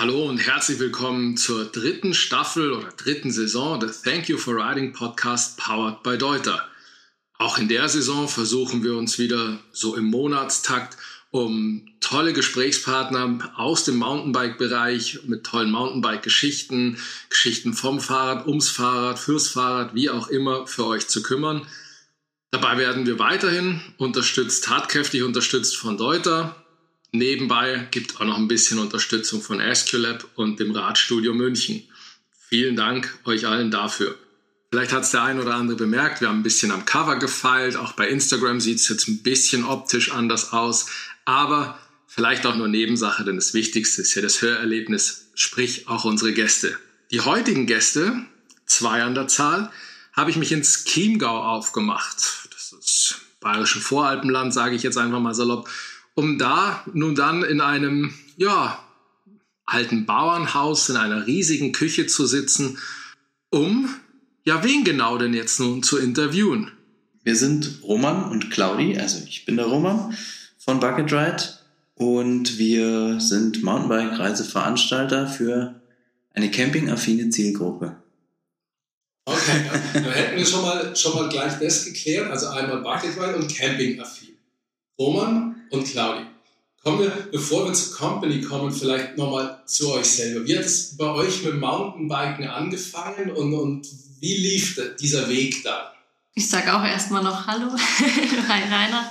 Hallo und herzlich willkommen zur dritten Staffel oder dritten Saison des Thank You for Writing Podcast powered by Deuter. Auch in der Saison versuchen wir uns wieder so im Monatstakt um tolle Gesprächspartner aus dem Mountainbike-Bereich mit tollen Mountainbike-Geschichten, Geschichten vom Fahrrad, ums Fahrrad, fürs Fahrrad, wie auch immer, für euch zu kümmern. Dabei werden wir weiterhin unterstützt, tatkräftig unterstützt von Deuter. Nebenbei gibt auch noch ein bisschen Unterstützung von Asculab und dem Radstudio München. Vielen Dank euch allen dafür. Vielleicht hat es der ein oder andere bemerkt, wir haben ein bisschen am Cover gefeilt. Auch bei Instagram sieht es jetzt ein bisschen optisch anders aus. Aber vielleicht auch nur Nebensache, denn das Wichtigste ist ja das Hörerlebnis, sprich auch unsere Gäste. Die heutigen Gäste, zwei an der Zahl, habe ich mich ins Chiemgau aufgemacht. Das ist bayerische Voralpenland, sage ich jetzt einfach mal salopp, um da nun dann in einem, ja, alten Bauernhaus in einer riesigen Küche zu sitzen, um, ja, wen genau denn jetzt nun zu interviewen? Wir sind Roman und Claudi, also ich bin der Roman von Bucket Ride und wir sind Mountainbike-Reiseveranstalter für eine campingaffine Zielgruppe. Okay, dann hätten wir schon mal, schon mal gleich das geklärt. Also einmal Bucket Ride und Camping-affin. Roman und Claudi. Kommen wir, bevor wir zur Company kommen, vielleicht nochmal zu euch selber. Wie hat es bei euch mit Mountainbiken angefangen und, und wie lief dieser Weg da? Ich sage auch erstmal noch Hallo. Hi Rainer.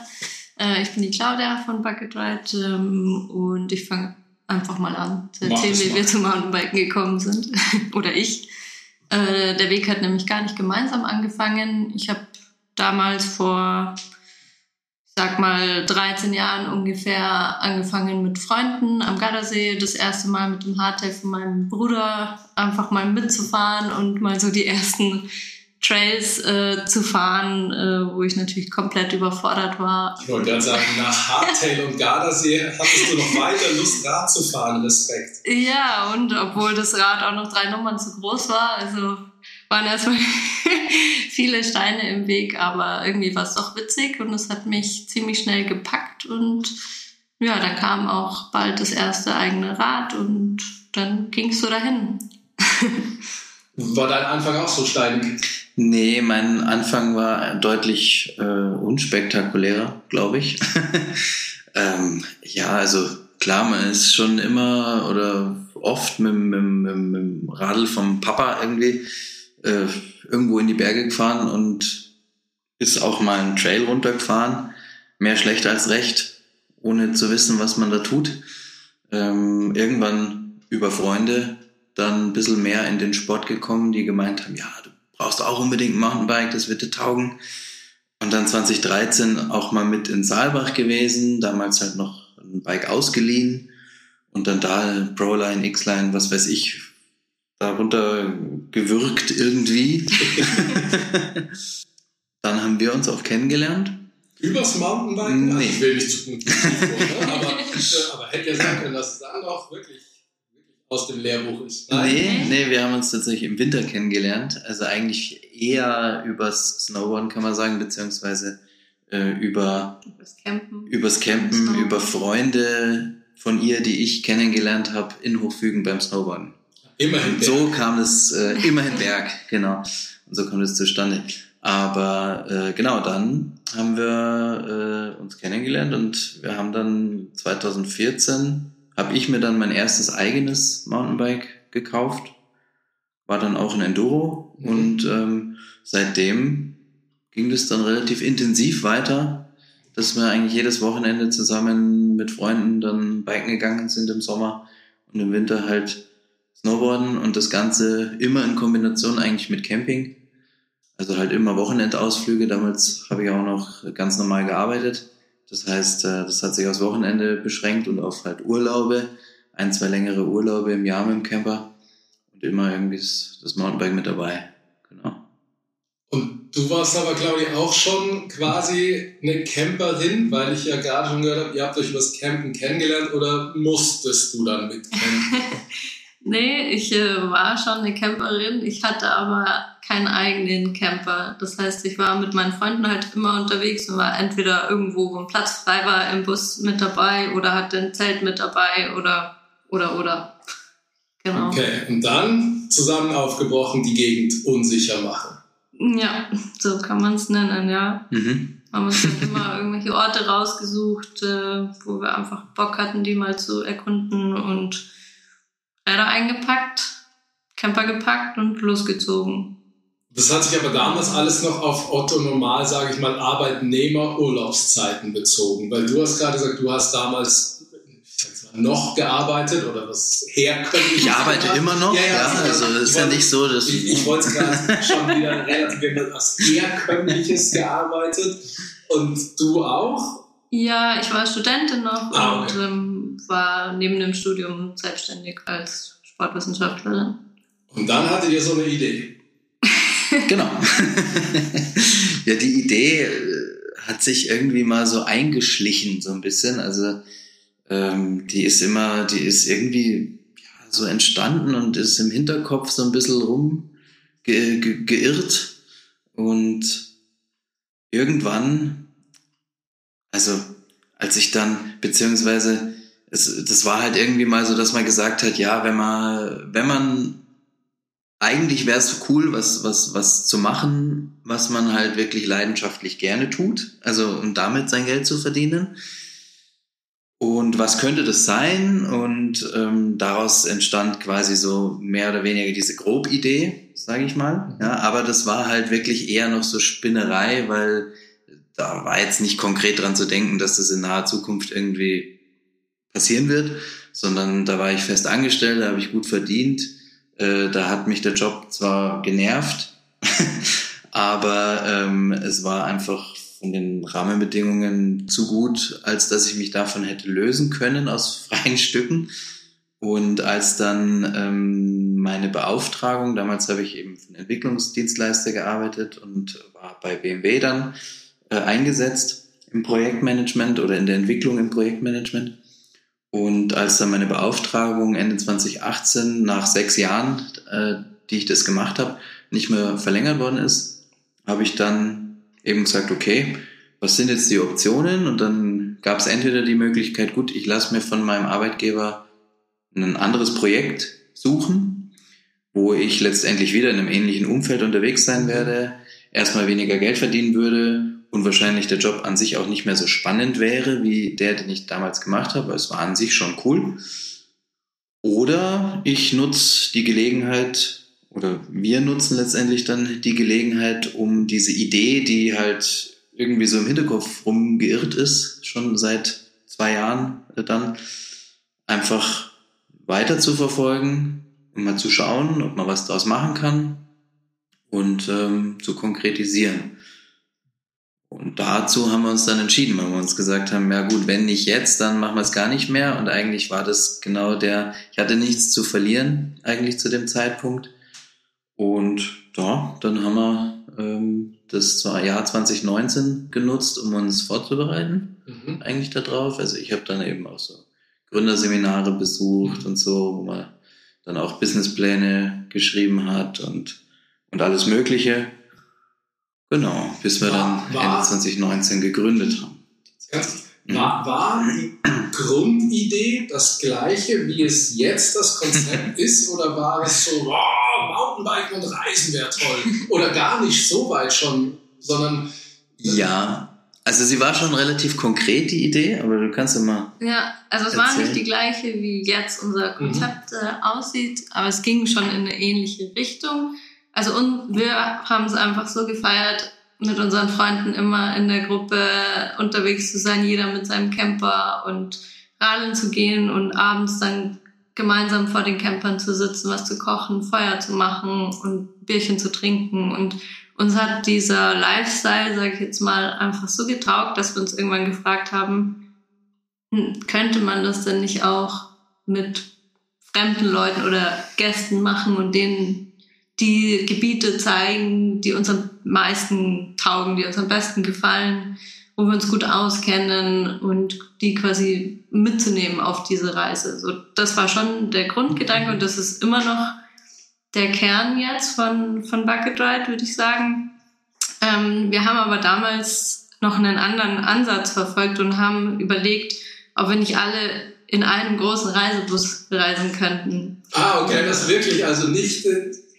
Äh, ich bin die Claudia von Bucket Ride ähm, und ich fange einfach mal an zu erzählen, wie wir zum Mountainbiken gekommen sind. Oder ich. Äh, der Weg hat nämlich gar nicht gemeinsam angefangen. Ich habe damals vor, sag mal, 13 Jahren ungefähr angefangen mit Freunden am Gardasee. Das erste Mal mit dem Hardtail von meinem Bruder einfach mal mitzufahren und mal so die ersten Trails äh, zu fahren, äh, wo ich natürlich komplett überfordert war. Ich wollte gerade sagen, nach Hardtail und Gardasee hattest du noch weiter Lust, Rad zu fahren. Respekt. Ja, und obwohl das Rad auch noch drei Nummern zu groß war, also waren erstmal viele Steine im Weg, aber irgendwie war es doch witzig und es hat mich ziemlich schnell gepackt und ja, dann kam auch bald das erste eigene Rad und dann ging es so dahin. War dein Anfang auch so steinig? Nee, mein Anfang war deutlich äh, unspektakulärer, glaube ich. ähm, ja, also klar, man ist schon immer oder oft mit, mit, mit, mit dem Radl vom Papa irgendwie äh, irgendwo in die Berge gefahren und ist auch mal einen Trail runtergefahren. Mehr schlecht als recht, ohne zu wissen, was man da tut. Ähm, irgendwann über Freunde dann ein bisschen mehr in den Sport gekommen, die gemeint haben, ja, du brauchst auch unbedingt ein Mountainbike, das wird dir taugen. Und dann 2013 auch mal mit in Saalbach gewesen, damals halt noch ein Bike ausgeliehen und dann da Proline, X-Line, was weiß ich, darunter gewürgt irgendwie. dann haben wir uns auch kennengelernt. Übers Mountainbiken? Nee. Also ich will nicht zu gut ne? aber, aber hätte ja sein können, dass es dann auch wirklich aus dem Lehrbuch ist. Nein? Nee, nee, wir haben uns tatsächlich im Winter kennengelernt. Also eigentlich eher übers Snowboarden kann man sagen, beziehungsweise äh, über übers Campen, übers Campen über Freunde von ihr, die ich kennengelernt habe in Hochfügen beim Snowboarden. Immerhin. Und so kam es äh, immerhin Berg, genau. Und so kam es zustande. Aber äh, genau, dann haben wir äh, uns kennengelernt und wir haben dann 2014 habe ich mir dann mein erstes eigenes Mountainbike gekauft. War dann auch ein Enduro mhm. und ähm, seitdem ging das dann relativ intensiv weiter, dass wir eigentlich jedes Wochenende zusammen mit Freunden dann biken gegangen sind im Sommer und im Winter halt Snowboarden und das Ganze immer in Kombination eigentlich mit Camping. Also halt immer Wochenendausflüge. Damals habe ich auch noch ganz normal gearbeitet. Das heißt, äh, das hat sich aufs Wochenende beschränkt und auf halt Urlaube, ein, zwei längere Urlaube im Jahr mit dem Camper und immer irgendwie das Mountainbike mit dabei. Genau. Und du warst aber, glaube ich, auch schon quasi eine Camperin, weil ich ja gerade schon gehört habe, ihr habt euch übers Campen kennengelernt oder musstest du dann mit campen? Nee, ich äh, war schon eine Camperin. Ich hatte aber keinen eigenen Camper. Das heißt, ich war mit meinen Freunden halt immer unterwegs und war entweder irgendwo, wo ein Platz frei war, im Bus mit dabei oder hatte ein Zelt mit dabei oder, oder, oder. Genau. Okay, und dann zusammen aufgebrochen, die Gegend unsicher machen. Ja, so kann man es nennen, ja. Mhm. Haben uns dann immer irgendwelche Orte rausgesucht, äh, wo wir einfach Bock hatten, die mal zu erkunden und Räder eingepackt, Camper gepackt und losgezogen. Das hat sich aber damals alles noch auf Otto Normal, sage ich mal, Arbeitnehmer-Urlaubszeiten bezogen. Weil du hast gerade gesagt, du hast damals noch gearbeitet oder was herkömmlich. Ich arbeite gemacht. immer noch, ja, ja, ja also es ist ja nicht so, dass. Ich, ich wollte gerade schon wieder relativ was herkömmliches gearbeitet und du auch? Ja, ich war Studentin noch ah, okay. und ähm, war neben dem Studium selbstständig als Sportwissenschaftlerin. Und dann hattet ihr so eine Idee. genau. ja, die Idee äh, hat sich irgendwie mal so eingeschlichen, so ein bisschen. Also ähm, die ist immer, die ist irgendwie ja, so entstanden und ist im Hinterkopf so ein bisschen rum ge ge geirrt. Und irgendwann, also als ich dann, beziehungsweise es, das war halt irgendwie mal so, dass man gesagt hat, ja, wenn man, wenn man eigentlich wäre es so cool, was, was, was zu machen, was man halt wirklich leidenschaftlich gerne tut, also um damit sein Geld zu verdienen. Und was könnte das sein? Und ähm, daraus entstand quasi so mehr oder weniger diese Grobidee, sage ich mal. Ja, aber das war halt wirklich eher noch so Spinnerei, weil da war jetzt nicht konkret dran zu denken, dass das in naher Zukunft irgendwie passieren wird, sondern da war ich fest angestellt, da habe ich gut verdient. Äh, da hat mich der Job zwar genervt, aber ähm, es war einfach von den Rahmenbedingungen zu gut, als dass ich mich davon hätte lösen können aus freien Stücken. Und als dann ähm, meine Beauftragung, damals habe ich eben für einen Entwicklungsdienstleister gearbeitet und war bei BMW dann äh, eingesetzt im Projektmanagement oder in der Entwicklung im Projektmanagement. Und als dann meine Beauftragung Ende 2018 nach sechs Jahren, äh, die ich das gemacht habe, nicht mehr verlängert worden ist, habe ich dann eben gesagt, okay, was sind jetzt die Optionen? Und dann gab es entweder die Möglichkeit, gut, ich lasse mir von meinem Arbeitgeber ein anderes Projekt suchen, wo ich letztendlich wieder in einem ähnlichen Umfeld unterwegs sein werde, erstmal weniger Geld verdienen würde und wahrscheinlich der Job an sich auch nicht mehr so spannend wäre wie der, den ich damals gemacht habe. Es war an sich schon cool. Oder ich nutze die Gelegenheit, oder wir nutzen letztendlich dann die Gelegenheit, um diese Idee, die halt irgendwie so im Hinterkopf rumgeirrt ist, schon seit zwei Jahren dann, einfach weiter zu verfolgen und mal zu schauen, ob man was daraus machen kann und ähm, zu konkretisieren. Und dazu haben wir uns dann entschieden, weil wir uns gesagt haben, ja gut, wenn nicht jetzt, dann machen wir es gar nicht mehr. Und eigentlich war das genau der, ich hatte nichts zu verlieren eigentlich zu dem Zeitpunkt. Und ja, dann haben wir ähm, das Jahr 2019 genutzt, um uns vorzubereiten, mhm. eigentlich darauf. Also ich habe dann eben auch so Gründerseminare besucht und so, wo man dann auch Businesspläne geschrieben hat und, und alles Mögliche. Genau, bis wir war, dann war, Ende 2019 gegründet haben. Ganz, war, war die Grundidee das gleiche, wie es jetzt das Konzept ist, oder war es so, wow, Mountainbiken und Reisen wäre toll. Oder gar nicht so weit schon, sondern. Ja, also sie war schon relativ konkret, die Idee, aber du kannst immer. Ja, also es erzählen. war nicht die gleiche, wie jetzt unser mhm. Konzept mhm. äh, aussieht, aber es ging schon in eine ähnliche Richtung. Also und wir haben es einfach so gefeiert, mit unseren Freunden immer in der Gruppe unterwegs zu sein, jeder mit seinem Camper und radeln zu gehen und abends dann gemeinsam vor den Campern zu sitzen, was zu kochen, Feuer zu machen und Bierchen zu trinken. Und uns hat dieser Lifestyle, sage ich jetzt mal, einfach so getaugt, dass wir uns irgendwann gefragt haben, hm, könnte man das denn nicht auch mit fremden Leuten oder Gästen machen und denen die Gebiete zeigen, die uns am meisten taugen, die uns am besten gefallen wo wir uns gut auskennen und die quasi mitzunehmen auf diese Reise. So, das war schon der Grundgedanke und das ist immer noch der Kern jetzt von, von Bucket Ride, würde ich sagen. Ähm, wir haben aber damals noch einen anderen Ansatz verfolgt und haben überlegt, ob wir nicht alle in einem großen Reisebus reisen könnten. Ah, okay, das wirklich, also nicht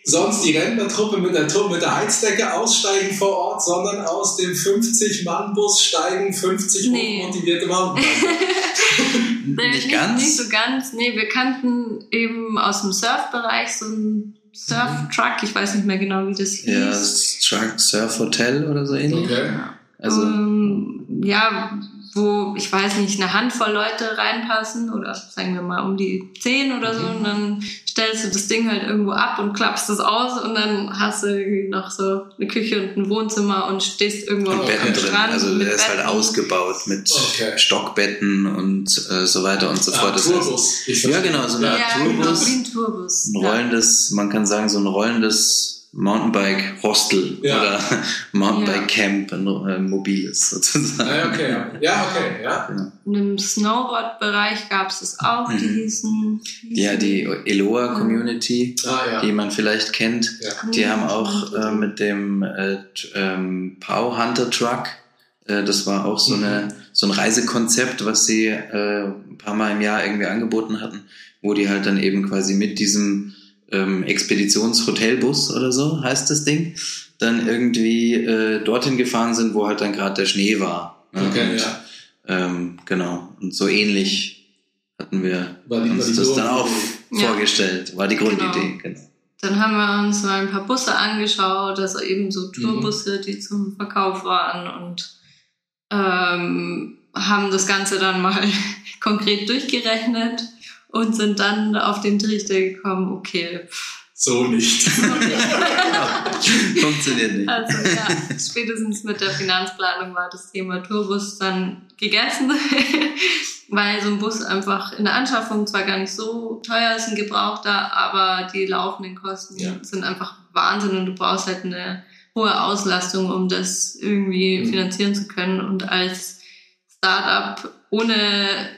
sonst die Rentnertruppe mit der, Truppe mit der Heizdecke aussteigen vor Ort, sondern aus dem 50-Mann-Bus steigen 50 Nee. hochmotivierte Mountainbiker. Nicht nicht, ganz? Nicht so ganz. Nee, wir kannten eben aus dem Surfbereich so einen Surf-Truck. Ich weiß nicht mehr genau, wie das hieß. Ja, das Truck Surf Hotel oder so ähnlich. Okay. Also, ähm, ja, wo, ich weiß nicht, eine Handvoll Leute reinpassen oder sagen wir mal um die zehn oder so und dann stellst du das Ding halt irgendwo ab und klappst das aus und dann hast du irgendwie noch so eine Küche und ein Wohnzimmer und stehst irgendwo und am Betten drin. Strand Also der ist halt ausgebaut mit Okay. Stockbetten und äh, so weiter und so Ah, fort. Das heißt, Tourbus. Ich Ja, genau, so eine Ja, Art genau, Tourbus. wie ein Tourbus. ein Ja. rollendes, man kann sagen, so ein rollendes Mountainbike-Hostel Ja. oder Mountainbike-Camp, ein äh, mobiles sozusagen. Ah, ja, okay. Ja, okay, ja. Und im Snowboard-Bereich gab es das auch, die Mhm. hießen... Ja, die Eloa-Community, Ah, ja. die man vielleicht kennt, ja. die haben auch äh, mit dem äh, ähm, Pow Hunter Truck, äh, das war auch so, Mhm. eine, so ein Reisekonzept, was sie äh, ein paar Mal im Jahr irgendwie angeboten hatten, wo die halt dann eben quasi mit diesem ähm, Expeditionshotelbus oder so heißt das Ding, dann irgendwie äh, dorthin gefahren sind, wo halt dann gerade der Schnee war. ne? Okay, Und, ja. ähm, genau. Und so ähnlich hatten wir War die- war uns die das dann auch. Ja. vorgestellt. War die Grundidee, genau. Dann haben wir uns mal ein paar Busse angeschaut, also eben so Tourbusse, die zum Verkauf waren und ähm, haben das Ganze dann mal konkret durchgerechnet und sind dann auf den Trichter gekommen, okay, pff, So nicht. Funktioniert nicht. also ja, spätestens mit der Finanzplanung war das Thema Tourbus dann gegessen, weil so ein Bus einfach in der Anschaffung zwar gar nicht so teuer ist, ein Gebrauchter, aber die laufenden Kosten Ja. sind einfach Wahnsinn und du brauchst halt eine hohe Auslastung, um das irgendwie Mhm. finanzieren zu können und als Startup ohne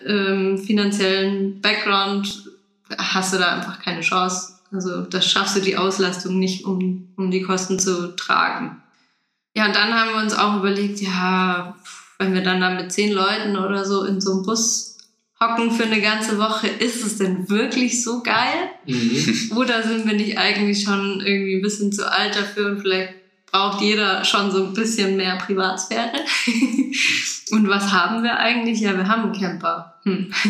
ähm, finanziellen Background hast du da einfach keine Chance. Also das schaffst du die Auslastung nicht, um, um die Kosten zu tragen. Ja, und dann haben wir uns auch überlegt, ja, wenn wir dann da mit zehn Leuten oder so in so einem Bus hocken für eine ganze Woche, ist es denn wirklich so geil? Mhm. Oder sind wir nicht eigentlich schon irgendwie ein bisschen zu alt dafür und vielleicht braucht jeder schon so ein bisschen mehr Privatsphäre? und was haben wir eigentlich? Ja, wir haben einen Camper. Hm.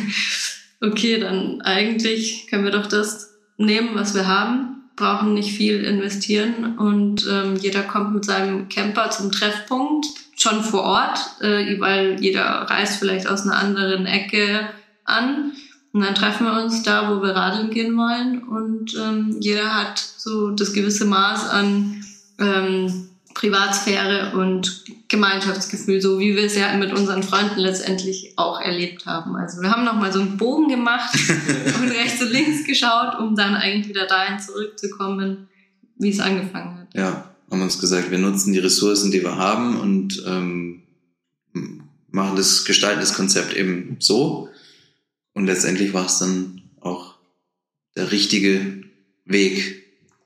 Okay, dann eigentlich können wir doch das nehmen, was wir haben, brauchen nicht viel investieren und ähm, jeder kommt mit seinem Camper zum Treffpunkt, schon vor Ort, äh, weil jeder reist vielleicht aus einer anderen Ecke an. Und dann treffen wir uns da, wo wir radeln gehen wollen und ähm, jeder hat so das gewisse Maß an ähm, Privatsphäre und Gemeinschaftsgefühl, so wie wir es ja mit unseren Freunden letztendlich auch erlebt haben. Also wir haben nochmal so einen Bogen gemacht und rechts und links geschaut, um dann eigentlich wieder dahin zurückzukommen, wie es angefangen hat. Ja, haben uns gesagt, wir nutzen die Ressourcen, die wir haben und ähm, machen das, gestalten das Konzept eben so. Und letztendlich war es dann auch der richtige Weg.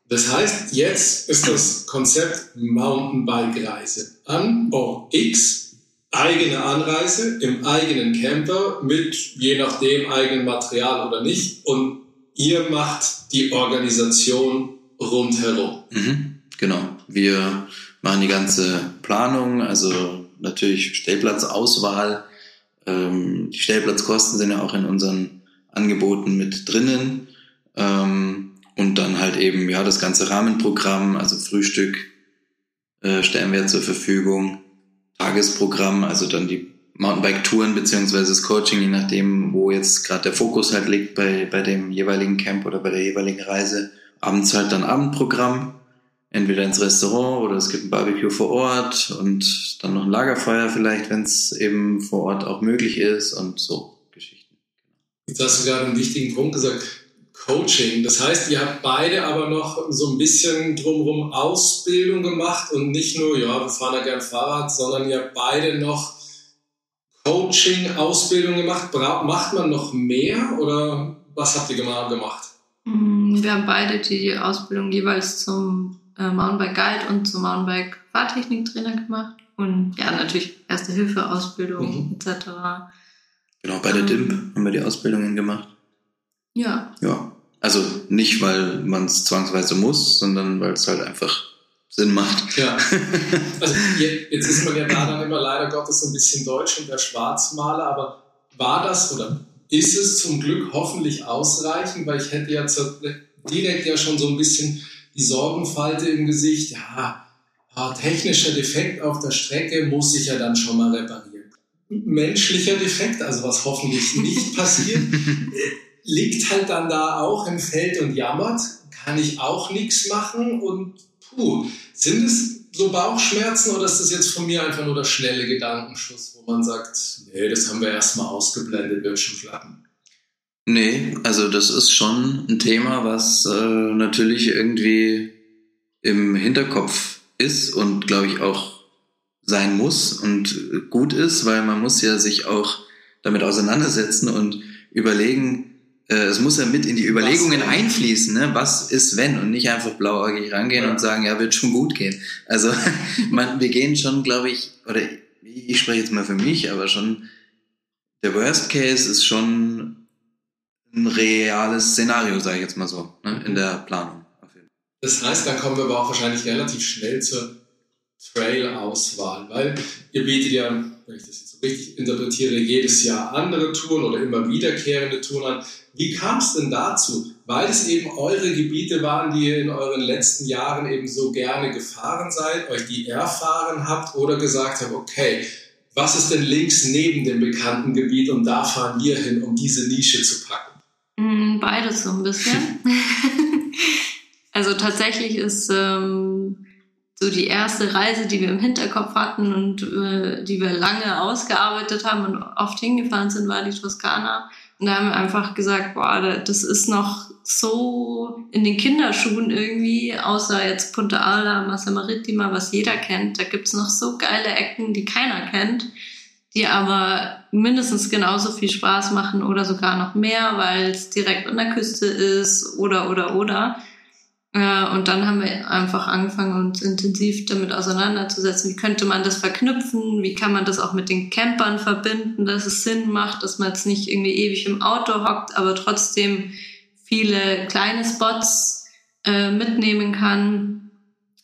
Das heißt, jetzt ist das Konzept Mountainbike-Reise an Ort X, eigene Anreise im eigenen Camper mit je nachdem eigenem Material oder nicht und ihr macht die Organisation rundherum. Mhm, genau. Wir machen die ganze Planung, also natürlich Stellplatzauswahl. Ähm, die Stellplatzkosten sind ja auch in unseren Angeboten mit drinnen. Ähm, und dann halt eben, ja, das ganze Rahmenprogramm, also Frühstück äh, stellen wir zur Verfügung. Tagesprogramm, also dann die Mountainbike-Touren beziehungsweise das Coaching, je nachdem, wo jetzt gerade der Fokus halt liegt bei, bei dem jeweiligen Camp oder bei der jeweiligen Reise. Abends halt dann Abendprogramm, entweder ins Restaurant oder es gibt ein Barbecue vor Ort und dann noch ein Lagerfeuer vielleicht, wenn es eben vor Ort auch möglich ist und so Geschichten. Jetzt hast du gerade einen wichtigen Punkt gesagt, Coaching. Das heißt, ihr habt beide aber noch so ein bisschen drumherum Ausbildung gemacht und nicht nur, ja, wir fahren ja gern Fahrrad, sondern ihr habt beide noch Coaching, Ausbildung gemacht. Bra macht man noch mehr oder was habt ihr gema- gemacht? Mm, Wir haben beide die Ausbildung jeweils zum äh, Mountainbike Guide und zum Mountainbike Fahrtechniktrainer gemacht. Und ja, natürlich Erste Hilfe, Ausbildung Mhm. etc. Genau, bei der Ähm. DIMP haben wir die Ausbildungen gemacht. Ja, Ja. Also nicht, weil man es zwangsweise muss, sondern weil es halt einfach Sinn macht. Ja. Also je- jetzt ist man ja da dann immer leider Gottes so ein bisschen deutsch und der Schwarzmaler, aber war das oder ist es zum Glück hoffentlich ausreichend, weil ich hätte ja direkt ja schon so ein bisschen die Sorgenfalte im Gesicht, ja, technischer Defekt auf der Strecke muss ich ja dann schon mal reparieren. Menschlicher Defekt, also was hoffentlich nicht passiert, liegt halt dann da auch im Feld und jammert, kann ich auch nichts machen und puh, sind es so Bauchschmerzen oder ist das jetzt von mir einfach nur der schnelle Gedankenschuss, wo man sagt, nee, das haben wir erstmal ausgeblendet, wird schon klappen. Nee, also das ist schon ein Thema, was äh, natürlich irgendwie im Hinterkopf ist und glaube ich auch sein muss und gut ist, weil man muss ja sich auch damit auseinandersetzen und überlegen, es muss ja mit in die Überlegungen wenn? einfließen, ne? was ist wenn und nicht einfach blauäugig rangehen Ja. und sagen, ja, wird schon gut gehen. Also man, wir gehen schon, glaube ich, oder ich spreche jetzt mal für mich, aber schon der Worst Case ist schon ein reales Szenario, sage ich jetzt mal so, ne, in der Planung. Das heißt, dann kommen wir aber auch wahrscheinlich relativ schnell zur Trail-Auswahl, weil ihr bietet ja, wenn ich das so richtig interpretiere, jedes Jahr andere Touren oder immer wiederkehrende Touren an. Wie kam es denn dazu? Weil es eben eure Gebiete waren, die ihr in euren letzten Jahren eben so gerne gefahren seid, euch die erfahren habt oder gesagt habt, okay, was ist denn links neben dem bekannten Gebiet und da fahren wir hin, um diese Nische zu packen? Mm, Beides so ein bisschen. also tatsächlich ist ähm, so die erste Reise, die wir im Hinterkopf hatten und äh, die wir lange ausgearbeitet haben und oft hingefahren sind, war die Toskana. Und da haben wir einfach gesagt, boah, da- das ist noch so in den Kinderschuhen irgendwie, außer jetzt Punta Ala, Massa Marittima, was jeder kennt. Da gibt's noch so geile Ecken, die keiner kennt die aber mindestens genauso viel Spaß machen oder sogar noch mehr, weil es direkt an der Küste ist oder oder oder. Äh, Und dann haben wir einfach angefangen, uns intensiv damit auseinanderzusetzen. Wie könnte man das verknüpfen? Wie kann man das auch mit den Campern verbinden, dass es Sinn macht, dass man jetzt nicht irgendwie ewig im Auto hockt, aber trotzdem viele kleine Spots äh, mitnehmen kann.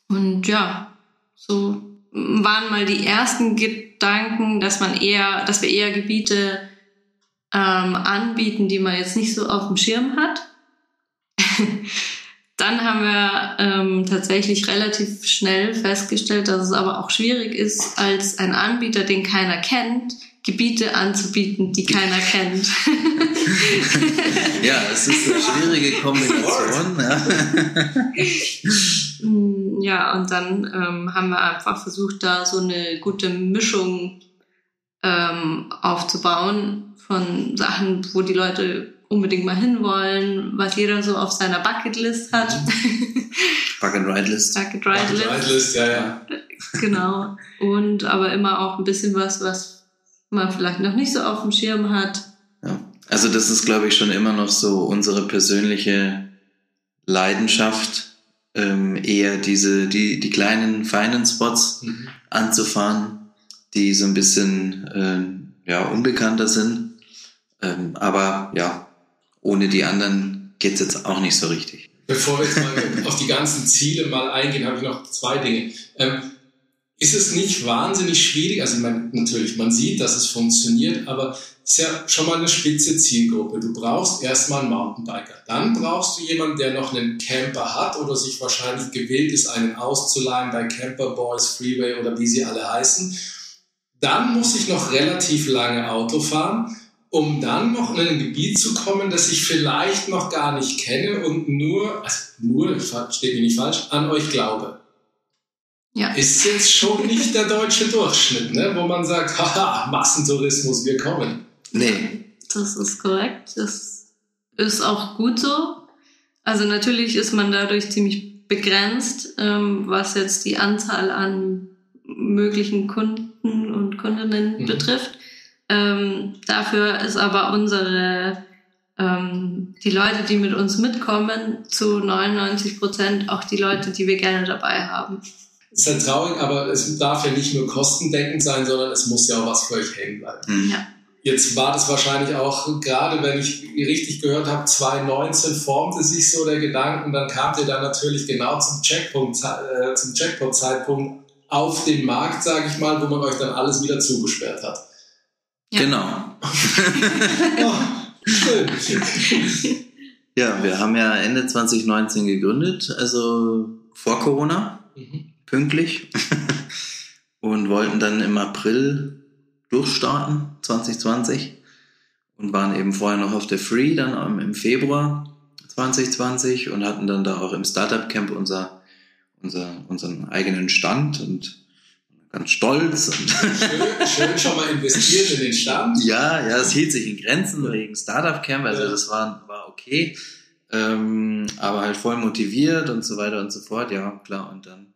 Und ja, so waren mal die ersten Gedanken, dass man eher, dass wir eher Gebiete ähm, anbieten, die man jetzt nicht so auf dem Schirm hat. Dann haben wir ähm, tatsächlich relativ schnell festgestellt, dass es aber auch schwierig ist, als ein Anbieter, den keiner kennt, Gebiete anzubieten, die keiner kennt. Ja, es ist eine schwierige Kombination. Ja. Mm, Ja, und dann ähm, haben wir einfach versucht, da so eine gute Mischung ähm, aufzubauen von Sachen, wo die Leute unbedingt mal hinwollen, was jeder so auf seiner Bucketlist hat. Bug and Ride List. Bucket Ride List. List, ja, ja. Genau. Und aber immer auch ein bisschen was, was man vielleicht noch nicht so auf dem Schirm hat. Ja. Also das ist, glaube ich, schon immer noch so unsere persönliche Leidenschaft, ähm, eher diese, die, die kleinen, feinen Spots Mhm. anzufahren, die so ein bisschen ähm, ja, unbekannter sind. Ähm, aber ja, ohne die anderen geht's jetzt auch nicht so richtig. Bevor wir jetzt mal auf die ganzen Ziele mal eingehen, habe ich noch zwei Dinge. Ähm, ist es nicht wahnsinnig schwierig? Also ich meine, natürlich, man sieht, dass es funktioniert, aber es ist ja schon mal eine spitze Zielgruppe. Du brauchst erstmal einen Mountainbiker. Dann brauchst du jemanden, der noch einen Camper hat oder sich wahrscheinlich gewillt ist, einen auszuleihen bei Camper Boys, Freeway oder wie sie alle heißen. Dann muss ich noch relativ lange Auto fahren um dann noch in ein Gebiet zu kommen, das ich vielleicht noch gar nicht kenne und nur, also nur, steht mir nicht falsch, an euch glaube. Ja. Ist jetzt schon nicht der deutsche Durchschnitt, ne? wo man sagt, haha, Massentourismus, wir kommen. Nee, Das ist korrekt. Das ist auch gut so. Also natürlich ist man dadurch ziemlich begrenzt, ähm, was jetzt die Anzahl an möglichen Kunden und Kundinnen Mhm. betrifft. Ähm, dafür ist aber unsere ähm, die Leute, die mit uns mitkommen, zu 99 Prozent auch die Leute, die wir gerne dabei haben. Es ist halt traurig, aber es darf ja nicht nur kostendeckend sein, sondern es muss ja auch was für euch hängen bleiben. Mhm. Ja. Jetzt war das wahrscheinlich auch, gerade wenn ich richtig gehört habe, 2019 formte sich so der Gedanken, dann kamt ihr dann natürlich genau zum Checkpunkt, äh, zum Checkpoint-Zeitpunkt auf den Markt, sage ich mal, wo man euch dann alles wieder zugesperrt hat. Ja. Genau. Oh, schön. Ja, wir haben ja Ende 2019 gegründet, also vor Corona, Mhm. pünktlich. und wollten dann im April durchstarten, 2020. Und waren eben vorher noch auf der Free, dann im Februar 2020 und hatten dann da auch im Startup Camp unser, unser, unseren eigenen Stand und ganz stolz. Und Schön, schön schon mal investiert in den Stand. Ja, ja, es hielt sich in Grenzen wegen Startup Camp, also das war, war okay. Ähm, aber halt voll motiviert und so weiter und so fort, ja, klar. Und dann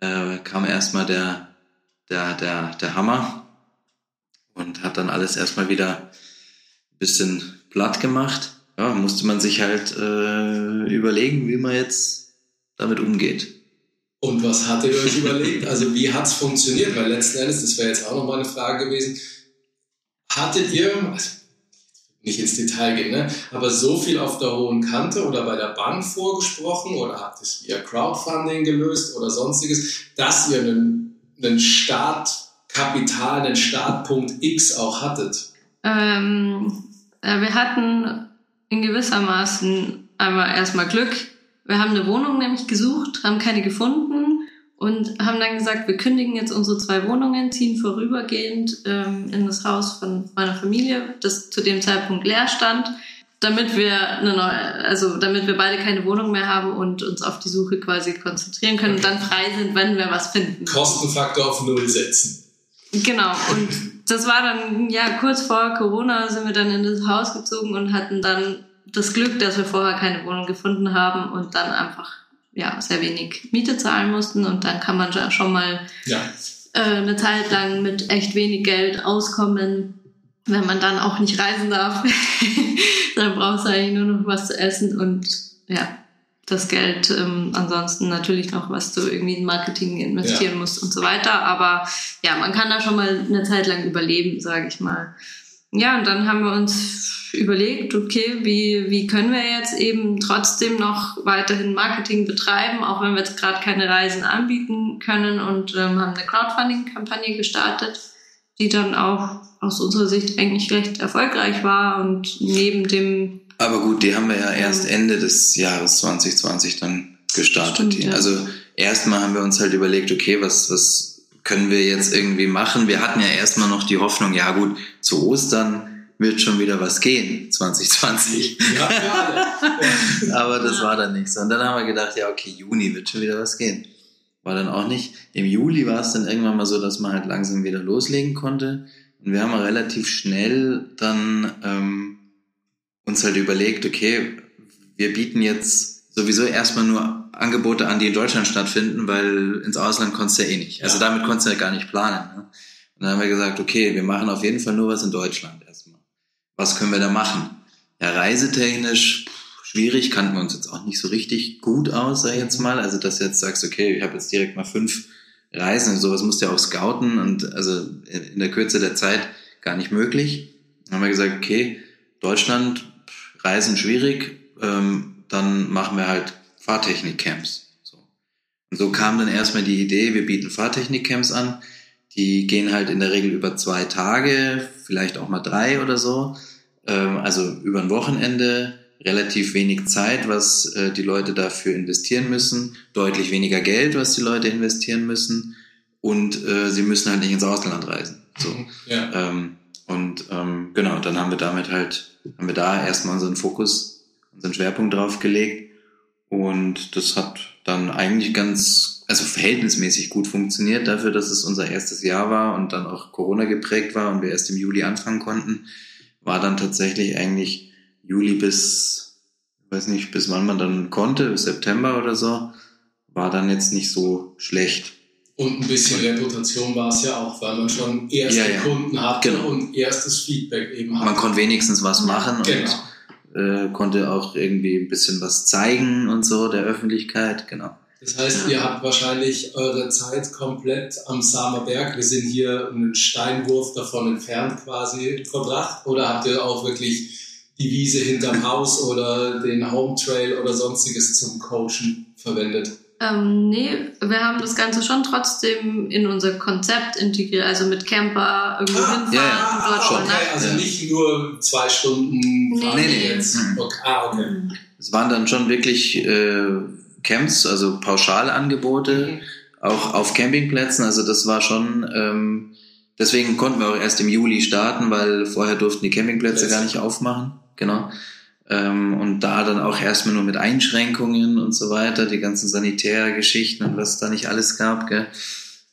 äh, kam erstmal der, der, der, der Hammer und hat dann alles erstmal wieder ein bisschen platt gemacht. Ja, musste man sich halt äh, überlegen, wie man jetzt damit umgeht. Und was hattet ihr euch überlegt? Also wie hat's funktioniert? Weil letzten Endes, das wäre jetzt auch nochmal eine Frage gewesen, hattet ihr, also nicht ins Detail gehen, ne? aber so viel auf der hohen Kante oder bei der Bank vorgesprochen oder habt ihr es via Crowdfunding gelöst oder sonstiges, dass ihr einen, einen Startkapital, einen Startpunkt X auch hattet? Ähm, äh, wir hatten in gewissermaßen einmal erstmal Glück. Wir haben eine Wohnung nämlich gesucht, haben keine gefunden und haben dann gesagt, wir kündigen jetzt unsere zwei Wohnungen, ziehen vorübergehend ähm, in das Haus von meiner Familie, das zu dem Zeitpunkt leer stand, damit wir eine neue, also damit wir beide keine Wohnung mehr haben und uns auf die Suche quasi konzentrieren können und dann frei sind, wenn wir was finden. Kostenfaktor auf Null setzen. Genau, und das war dann, ja, kurz vor Corona sind wir dann in das Haus gezogen und hatten dann das Glück, dass wir vorher keine Wohnung gefunden haben und dann einfach, ja, sehr wenig Miete zahlen mussten und dann kann man schon mal Ja, äh, eine Zeit lang mit echt wenig Geld auskommen, wenn man dann auch nicht reisen darf. dann brauchst du eigentlich nur noch was zu essen und ja, das Geld ähm, ansonsten natürlich noch, was du irgendwie in Marketing investieren Ja. musst und so weiter. Aber ja, man kann da schon mal eine Zeit lang überleben, sage ich mal. Ja, und dann haben wir uns überlegt, okay, wie, wie können wir jetzt eben trotzdem noch weiterhin Marketing betreiben, auch wenn wir jetzt gerade keine Reisen anbieten können und ähm, haben eine Crowdfunding-Kampagne gestartet, die dann auch aus unserer Sicht eigentlich recht erfolgreich war und neben dem Aber gut, die haben wir ja erst Ende des Jahres 2020 dann gestartet. Stimmt, ja. Also erstmal haben wir uns halt überlegt, okay, was, was können wir jetzt irgendwie machen? Wir hatten ja erstmal noch die Hoffnung, ja gut, zu Ostern wird schon wieder was gehen, 2020. ja. Aber das war dann nichts. Und dann haben wir gedacht, ja, okay, Juni wird schon wieder was gehen. War dann auch nicht. Im Juli war es dann irgendwann mal so, dass man halt langsam wieder loslegen konnte. Und wir haben relativ schnell dann ähm, uns halt überlegt, okay, wir bieten jetzt sowieso erstmal nur Angebote an, die in Deutschland stattfinden, weil ins Ausland konntest du ja eh nicht. Also Ja. damit konntest du ja gar nicht planen. Ne? Und dann haben wir gesagt, okay, wir machen auf jeden Fall nur was in Deutschland erstmal. Was können wir da machen? Ja, reisetechnisch pff, schwierig, kannten wir uns jetzt auch nicht so richtig gut aus, sag ich jetzt mal. Also, dass du jetzt sagst, okay, ich habe jetzt direkt mal fünf Reisen und sowas musst du ja auch scouten und also in der Kürze der Zeit gar nicht möglich. Dann haben wir gesagt, okay, Deutschland, pff, Reisen schwierig, ähm, dann machen wir halt Fahrtechnik-Camps. So. Und so kam dann erstmal die Idee, wir bieten Fahrtechnik-Camps an. Die gehen halt in der Regel über zwei Tage, vielleicht auch mal drei oder so. Ähm, also über ein Wochenende, relativ wenig Zeit, was äh, die Leute dafür investieren müssen, deutlich weniger Geld, was die Leute investieren müssen und äh, sie müssen halt nicht ins Ausland reisen. So. Ja. Ähm, und ähm, genau, dann haben wir damit halt, haben wir da erstmal unseren Fokus, unseren Schwerpunkt drauf gelegt. Und das hat dann eigentlich ganz, also verhältnismäßig gut funktioniert, dafür, dass es unser erstes Jahr war und dann auch Corona geprägt war und wir erst im Juli anfangen konnten, war dann tatsächlich eigentlich Juli bis, ich weiß nicht, bis wann man dann konnte, bis September oder so, war dann jetzt nicht so schlecht. Und ein bisschen Reputation war es ja auch, weil man schon erste Ja, ja. Kunden hatte Genau. und erstes Feedback eben hatte. Man konnte wenigstens was machen Genau. und äh, konnte auch irgendwie ein bisschen was zeigen und so der Öffentlichkeit, genau. Das heißt, ihr habt wahrscheinlich eure Zeit komplett am Samer Berg, wir sind hier einen Steinwurf davon entfernt quasi verbracht oder habt ihr auch wirklich die Wiese hinterm Haus oder den Home Trail oder sonstiges zum Coachen verwendet? Ähm, nee, wir haben das Ganze schon trotzdem in unser Konzept integriert, also mit Camper irgendwo Ah, hinfahren ja, ja, und dort Ah, okay, übernachten. also Ja. nicht nur zwei Stunden fahren nee, nee. jetzt. Mhm. Okay, ah, okay. Mhm. Es waren dann schon wirklich äh, Camps, also Pauschalangebote, Mhm. auch auf Campingplätzen. Also das war schon, ähm, deswegen konnten wir auch erst im Juli starten, weil vorher durften die Campingplätze Plätze. gar nicht aufmachen. Genau. Ähm, und da dann auch erstmal nur mit Einschränkungen und so weiter, die ganzen Sanitärgeschichten und was da nicht alles gab. Gell?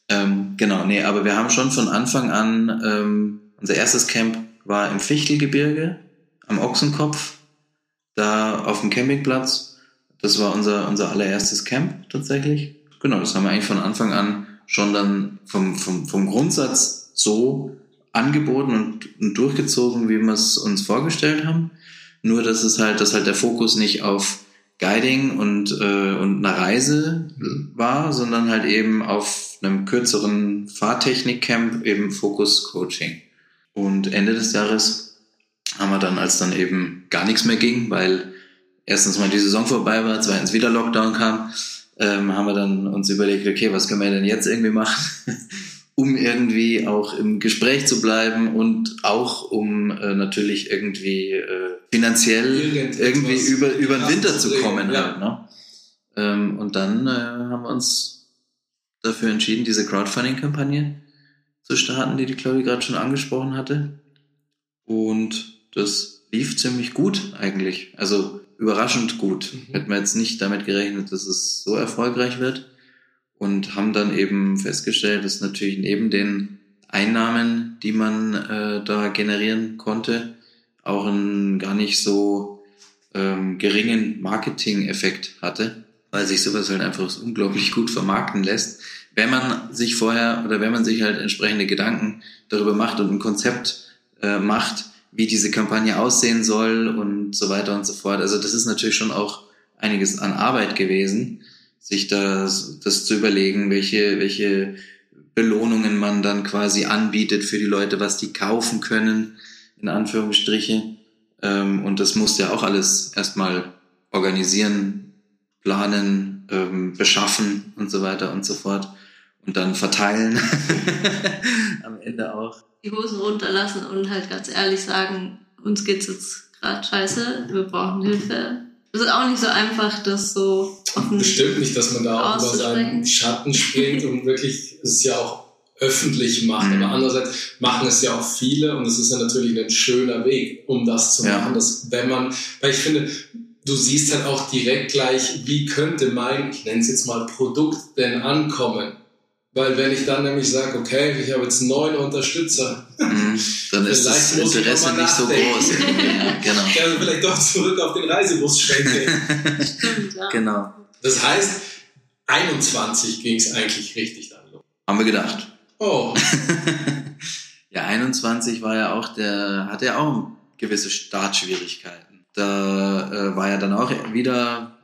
Ähm, genau, nee, aber wir haben schon von Anfang an, ähm, unser erstes Camp war im Fichtelgebirge am Ochsenkopf, da auf dem Campingplatz. Das war unser, unser allererstes Camp tatsächlich. Genau, das haben wir eigentlich von Anfang an schon dann vom, vom, vom Grundsatz so angeboten und, und durchgezogen, wie wir es uns vorgestellt haben. Nur, dass es halt, dass halt der Fokus nicht auf Guiding und, äh, und einer Reise war, sondern halt eben auf einem kürzeren Fahrtechnik-Camp eben Fokus Coaching. Und Ende des Jahres haben wir dann, als dann eben gar nichts mehr ging, weil erstens mal die Saison vorbei war, zweitens wieder Lockdown kam, ähm, haben wir dann uns überlegt, okay, was können wir denn jetzt irgendwie machen, um irgendwie auch im Gespräch zu bleiben und auch um äh, natürlich irgendwie äh, finanziell Irgendetwas irgendwie über, über den Winter zu kommen ja. halt, ne? Ähm, und dann äh, haben wir uns dafür entschieden, diese Crowdfunding-Kampagne zu starten, die die Claudia gerade schon angesprochen hatte. Und das lief ziemlich gut eigentlich. Also überraschend gut. Mhm. Hätten wir jetzt nicht damit gerechnet, dass es so erfolgreich wird. Und haben dann eben festgestellt, dass natürlich neben den Einnahmen, die man äh, da generieren konnte, auch einen gar nicht so ähm, geringen Marketing-Effekt hatte, weil sich sowas halt einfach unglaublich gut vermarkten lässt, wenn man sich vorher oder wenn man sich halt entsprechende Gedanken darüber macht und ein Konzept äh, macht, wie diese Kampagne aussehen soll und so weiter und so fort. Also das ist natürlich schon auch einiges an Arbeit gewesen, sich das, das zu überlegen, welche, welche Belohnungen man dann quasi anbietet für die Leute, was die kaufen können, in Anführungsstriche. Ähm, und das musste ja auch alles erstmal organisieren, planen, ähm, beschaffen und so weiter und so fort. Und dann verteilen. Am Ende auch. Die Hosen runterlassen und halt ganz ehrlich sagen, uns geht's jetzt gerade scheiße, wir brauchen Hilfe. Es ist auch nicht so einfach, das so offen Bestimmt nicht, dass man da auch über seinen. Schatten springt und wirklich es ja auch öffentlich macht. Mhm. Aber andererseits machen es ja auch viele und es ist ja natürlich ein schöner Weg, um das zu Ja. machen. Dass, wenn man, weil ich finde, du siehst dann auch direkt gleich, wie könnte mein, ich nenne es jetzt mal Produkt denn ankommen. Weil wenn ich dann nämlich sage, okay, ich habe jetzt neun Unterstützer, Mhm. Dann ist das Interesse nicht so groß. genau. ich kann vielleicht doch zurück auf den Reisebus schenken. stimmt, ja. Genau. Das heißt, 21 ging es eigentlich richtig dann los. Haben wir gedacht. Oh, ja, 21 war ja auch der, hatte ja auch gewisse Startschwierigkeiten. Da äh, war ja dann auch wieder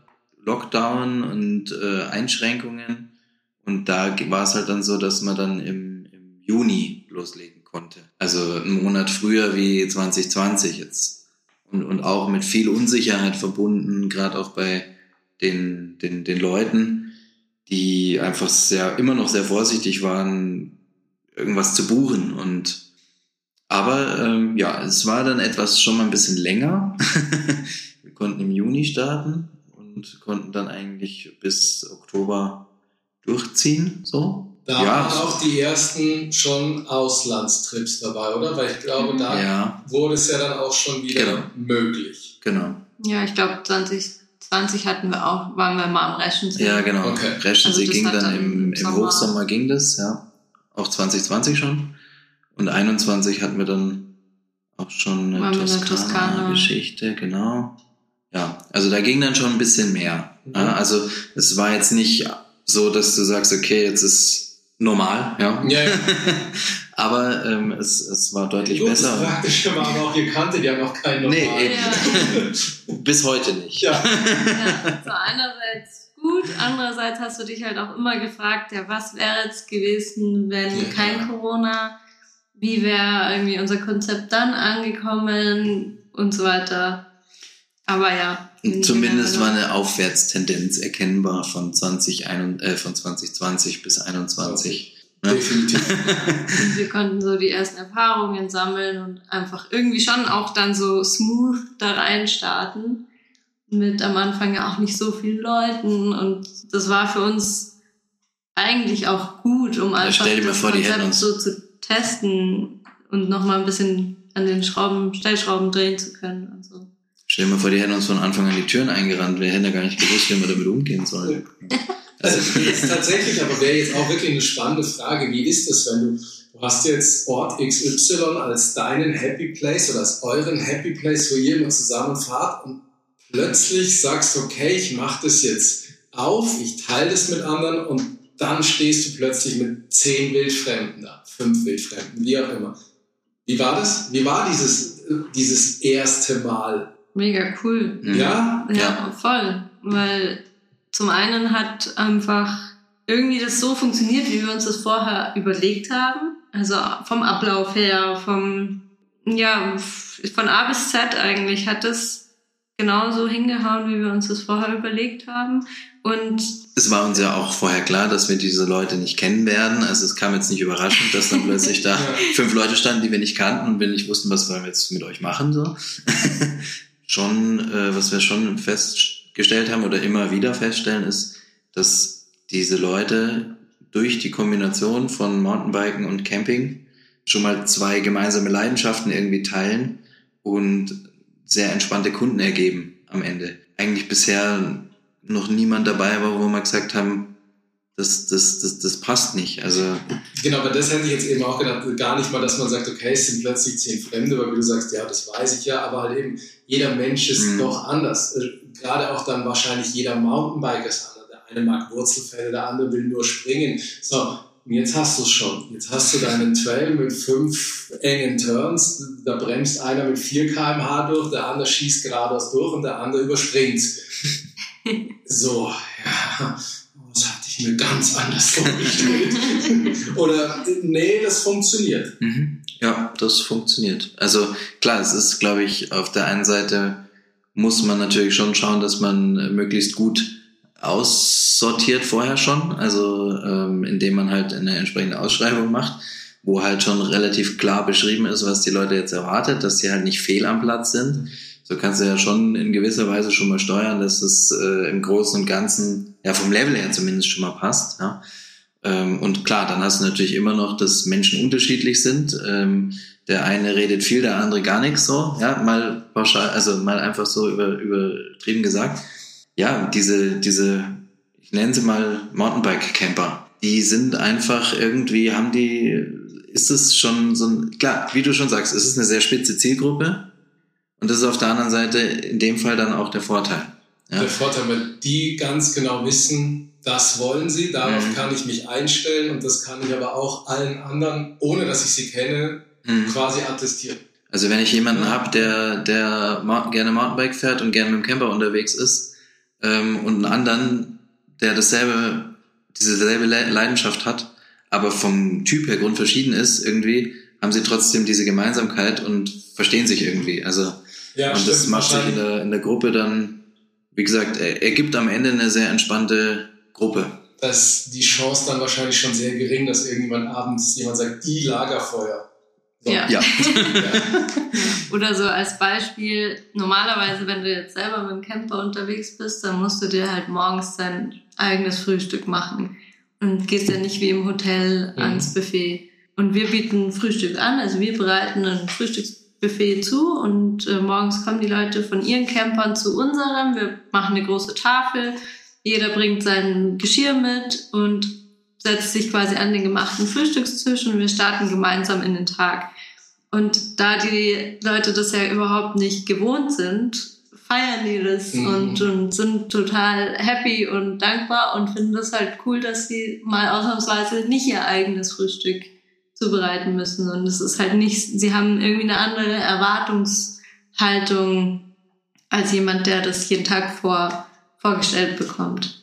Lockdown und äh, Einschränkungen. Und da war es halt dann so, dass man dann im, im Juni loslegen konnte. Also einen Monat früher wie 2020 jetzt. Und, und auch mit viel Unsicherheit verbunden, gerade auch bei den, den, den Leuten, die einfach sehr, immer noch sehr vorsichtig waren, irgendwas zu buchen. Und aber ähm, ja, es war dann etwas schon mal ein bisschen länger. Wir konnten im Juni starten und konnten dann eigentlich bis Oktober durchziehen. So. da ja, waren auch die ersten schon Auslandstrips dabei, oder? Weil ich glaube, da ja, wurde es ja dann auch schon wieder Genau. möglich. genau. Ja, ich glaube 2020 hatten wir auch, waren wir mal am Reschensee. Ja, genau. Okay. Reschensee Also ging dann dann im, im im Sommer- Hochsommer ging das, ja. Auch 2020 schon. Und 21 hatten wir dann auch schon eine der Toskana. Toskana-Geschichte, genau. Ja, also da ging dann schon ein bisschen mehr. Mhm. Also es war jetzt nicht so, dass du sagst, okay, jetzt ist normal, ja. Ja, ja. aber ähm, es, es war deutlich das besser. Praktische war aber auch, ihr kannte die haben noch keinen Nee, normalen. eben. Bis heute nicht. Ja. Ja, so einerseits gut, andererseits hast du dich halt auch immer gefragt, ja, was wäre jetzt gewesen, wenn Ja. kein Corona, wie wäre irgendwie unser Konzept dann angekommen und so weiter. Aber ja. Zumindest war eine Aufwärtstendenz erkennbar von, 20, äh, von 2020 bis 2021. Ja. Definitiv. Und wir konnten so die ersten Erfahrungen sammeln und einfach irgendwie schon auch dann so smooth da rein starten. Mit am Anfang ja auch nicht so vielen Leuten. Und das war für uns eigentlich auch gut, um einfach stell dir mal das vor, Konzept so zu testen und nochmal ein bisschen an den Schrauben, Stellschrauben drehen zu können und so. Stell dir mal vor, die hätten uns von Anfang an die Türen eingerannt. Wir hätten ja gar nicht gewusst, wie wir damit umgehen sollen. Also jetzt tatsächlich, aber wäre jetzt auch wirklich eine spannende Frage. Wie ist es, wenn du, du hast jetzt Ort XY als deinen Happy Place oder als euren Happy Place, wo ihr immer zusammenfahrt und plötzlich sagst, okay, ich mache das jetzt auf, ich teile das mit anderen und dann stehst du plötzlich mit zehn Wildfremden da, fünf Wildfremden, wie auch immer. Wie war das? Wie war dieses, dieses erste Mal? Mega cool. Ja? Ja, Ja. voll. Weil zum einen hat einfach irgendwie das so funktioniert, wie wir uns das vorher überlegt haben. Also vom Ablauf her, vom, ja, von A bis Z eigentlich hat es genauso hingehauen, wie wir uns das vorher überlegt haben. Und Es war uns ja auch vorher klar, dass wir diese Leute nicht kennen werden. Also es kam jetzt nicht überraschend, dass dann plötzlich da fünf Leute standen, die wir nicht kannten und wir nicht wussten, was wollen wir jetzt mit euch machen. So. Schon, äh, was wir schon festgestellt haben oder immer wieder feststellen, ist, dass diese Leute durch die Kombination von Mountainbiken und Camping schon mal zwei gemeinsame Leidenschaften irgendwie teilen und sehr entspannte Kunden ergeben am Ende. Eigentlich bisher noch niemand dabei war, wo wir gesagt haben, das, das, das, das passt nicht. Also Genau, aber das hätte ich jetzt eben auch gedacht, gar nicht mal, dass man sagt, okay, es sind plötzlich zehn Fremde, weil wie du sagst, ja, das weiß ich ja, aber halt eben, jeder Mensch ist Mhm. doch anders. Äh, Gerade auch dann wahrscheinlich jeder Mountainbiker ist anders. Der eine mag Wurzelfälle, der andere will nur springen. So, und jetzt hast du es schon. Jetzt hast du deinen Trail mit fünf engen Turns, da bremst einer mit 4 km/h durch, der andere schießt geradeaus durch und der andere überspringt. So, ja, mir ganz anders vorgestellt. Oder, nee, das funktioniert. Mhm. Ja, das funktioniert. Also klar, es ist, glaube ich, auf der einen Seite muss man natürlich schon schauen, dass man möglichst gut aussortiert vorher schon, also ähm, indem man halt eine entsprechende Ausschreibung macht, wo halt schon relativ klar beschrieben ist, was die Leute jetzt erwartet, dass sie halt nicht fehl am Platz sind. So kannst du ja schon in gewisser Weise schon mal steuern, dass es äh, im Großen und Ganzen, ja vom Level her zumindest schon mal passt. Ja. Ähm, und klar, dann hast du natürlich immer noch, dass Menschen unterschiedlich sind. Ähm, der eine redet viel, der andere gar nichts so. Ja, mal pauschal, also mal einfach so über, übertrieben gesagt. Ja, diese, diese, ich nenne sie mal Mountainbike-Camper, die sind einfach irgendwie, haben die, ist es schon so ein, klar, wie du schon sagst, es ist eine sehr spitze Zielgruppe. Und das ist auf der anderen Seite in dem Fall dann auch der Vorteil. Ja. Der Vorteil, weil die ganz genau wissen, das wollen sie, darauf Mhm. kann ich mich einstellen und das kann ich aber auch allen anderen, ohne dass ich sie kenne, Mhm. quasi attestieren. Also wenn ich jemanden hab, der, der ma- gerne Mountainbike fährt und gerne mit dem Camper unterwegs ist ähm, und einen anderen, der dasselbe, diese selbe Le Leidenschaft hat, aber vom Typ her grundverschieden ist, irgendwie haben sie trotzdem diese Gemeinsamkeit und verstehen sich irgendwie. Also Ja, und das macht sich in der, in der Gruppe dann, wie gesagt, er- ergibt am Ende eine sehr entspannte Gruppe. Da ist die Chance dann wahrscheinlich schon sehr gering, dass irgendjemand abends jemand sagt, i Lagerfeuer. So. Ja. Ja. Oder so als Beispiel, normalerweise, wenn du jetzt selber mit dem Camper unterwegs bist, dann musst du dir halt morgens dein eigenes Frühstück machen und gehst ja nicht wie im Hotel Mhm. ans Buffet. Und wir bieten Frühstück an, also wir bereiten ein Frühstücksbuffet zu und äh, morgens kommen die Leute von ihren Campern zu unserem. Wir machen eine große Tafel, jeder bringt sein Geschirr mit und setzt sich quasi an den gemachten Frühstückstisch und wir starten gemeinsam in den Tag. Und da die Leute das ja überhaupt nicht gewohnt sind, feiern die das Mhm. und, und sind total happy und dankbar und finden das halt cool, dass sie mal ausnahmsweise nicht ihr eigenes Frühstück zubereiten müssen. Und es ist halt nicht, sie haben irgendwie eine andere Erwartungshaltung als jemand, der das jeden Tag vor, vorgestellt bekommt.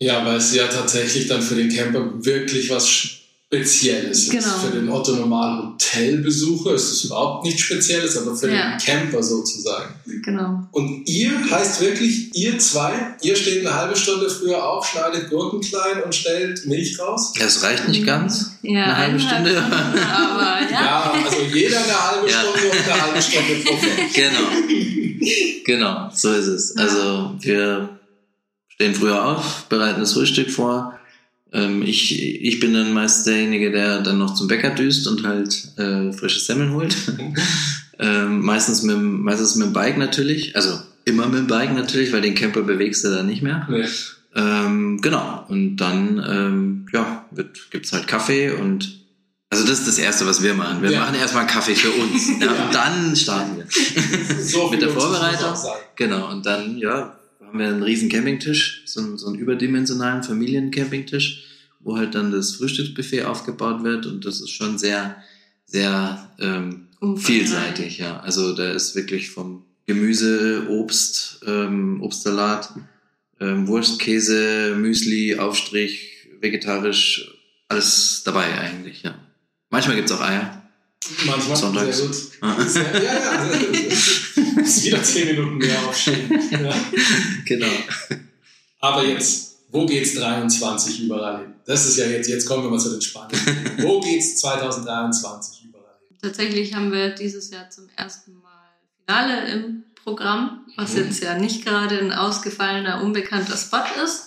Ja, weil es ja tatsächlich dann für den Camper wirklich was Spezielles ist. Genau. Für den Otto Normal Hotelbesucher ist es überhaupt nichts Spezielles, aber für Ja. den Camper sozusagen. Genau. Und ihr heißt wirklich, ihr zwei, ihr steht eine halbe Stunde früher auf, schneidet Gurken klein und stellt Milch raus? Das reicht nicht ganz. Ja, Eine halbe Stunde. Aber ja. Ja, also jeder eine halbe Ja. Stunde und eine halbe Stunde vorher. Genau. genau, so ist es. Also wir stehen früher auf, bereiten das Frühstück vor. Ähm, ich, ich bin dann meist derjenige, der dann noch zum Bäcker düst und halt äh, frische Semmeln holt. ähm, meistens, mit, dem- meistens mit dem Bike natürlich. Also immer mit dem Bike natürlich, weil den Camper bewegst du dann nicht mehr. Nee. Ähm, genau. Und dann ähm, ja, wird, gibt's halt Kaffee und also das ist das Erste, was wir machen. Wir Ja. machen erstmal Kaffee für uns. Ja, Ja. Und dann starten wir. So Mit der Vorbereitung. Genau, und dann, ja, haben wir einen riesen Campingtisch, so, einen- so einen überdimensionalen Familiencampingtisch, wo halt dann das Frühstücksbuffet aufgebaut wird und das ist schon sehr, sehr ähm, vielseitig, ja. Also da ist wirklich vom Gemüse, Obst, ähm, Obstsalat, ähm, Wurst, Käse, Müsli, Aufstrich, vegetarisch, alles dabei eigentlich, ja. Manchmal gibt's auch Eier. Manchmal Sonntags. sehr gut. Ah. Sehr, ja, ja. Muss wieder zehn Minuten mehr aufstehen. Ja. genau. Aber jetzt, wo geht's 23 überall hin? Das ist ja jetzt, jetzt kommen wir mal zu den spannenden. Wo geht's 2023 überall hin? Tatsächlich haben wir dieses Jahr zum ersten Mal Finale im Programm, was Mhm. jetzt ja nicht gerade ein ausgefallener, unbekannter Spot ist,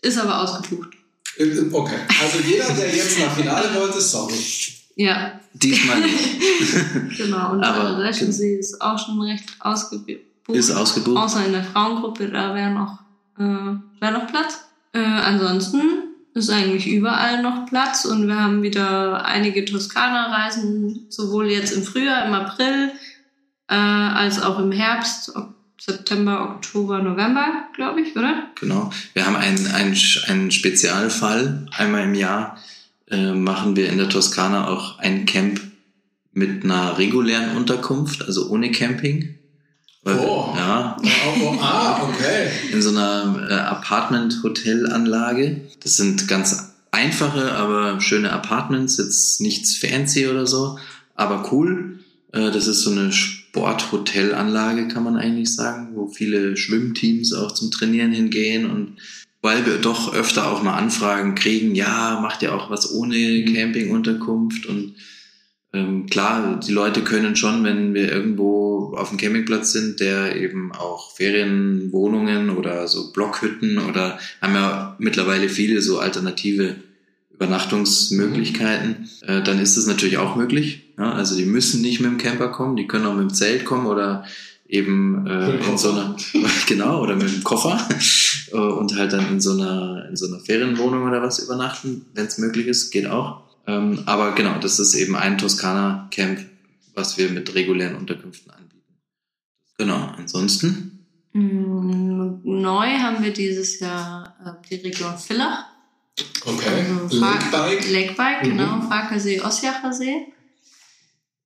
ist aber ausgebucht. Äh, Okay, also jeder, der jetzt nach Finale wollte, sorry. Ja, Diesmal nicht. genau. Und Aber- der Reschensee ist auch schon recht ausgebucht. Ist ausgebucht. Außer in der Frauengruppe, da wäre noch, äh, wär noch Platz. Äh, ansonsten ist eigentlich überall noch Platz und wir haben wieder einige Toskana-Reisen, sowohl jetzt im Frühjahr, im April, äh, als auch im Herbst, September, Oktober, November, glaube ich, oder? Genau. Wir haben einen, einen, einen Spezialfall. Einmal im Jahr äh, machen wir in der Toskana auch ein Camp mit einer regulären Unterkunft, also ohne Camping. Weil, Oh. Ja, Oh, oh, ah, okay. in so einer äh, Apartment-Hotel-Anlage. Das sind ganz einfache, aber schöne Apartments, jetzt nichts fancy oder so, aber cool. Äh, das ist so eine Sporthotelanlage, kann man eigentlich sagen, wo viele Schwimmteams auch zum Trainieren hingehen und weil wir doch öfter auch mal Anfragen kriegen, ja, macht ihr auch was ohne Campingunterkunft? Und ähm, klar, die Leute können schon, wenn wir irgendwo auf dem Campingplatz sind, der eben auch Ferienwohnungen oder so Blockhütten oder haben ja mittlerweile viele so alternative Übernachtungsmöglichkeiten, äh, dann ist es natürlich auch möglich. Ja? Also die müssen nicht mit dem Camper kommen, die können auch mit dem Zelt kommen oder eben äh, in so einer genau oder mit dem Koffer äh, und halt dann in so einer in so einer Ferienwohnung oder was übernachten, wenn es möglich ist, geht auch. Ähm, aber genau, das ist eben ein Toskana-Camp, was wir mit regulären Unterkünften anbieten. Genau, ansonsten. Mm, Neu haben wir dieses Jahr äh, die Region Villach. Okay. Also Fa- Lakebike. Lakebike, Mhm. genau. Farkasee, Osjacher See.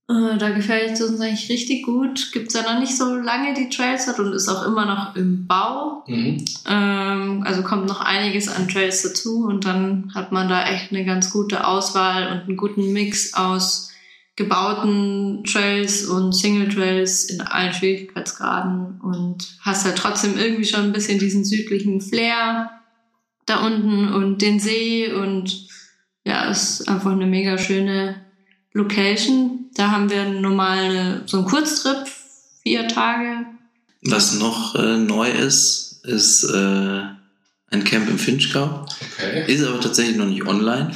Äh, da gefällt es uns eigentlich richtig gut. Gibt es ja noch nicht so lange die Trails hat und ist auch immer noch im Bau. Mhm. Ähm, also kommt noch einiges an Trails dazu und dann hat man da echt eine ganz gute Auswahl und einen guten Mix aus gebauten Trails und Single Trails in allen Schwierigkeitsgraden und hast halt trotzdem irgendwie schon ein bisschen diesen südlichen Flair da unten und den See und ja, ist einfach eine mega schöne Location. Da haben wir normal so einen Kurztrip, vier Tage. Was noch äh, neu ist, ist äh, ein Camp im Finchgau. Okay. Ist aber tatsächlich noch nicht online.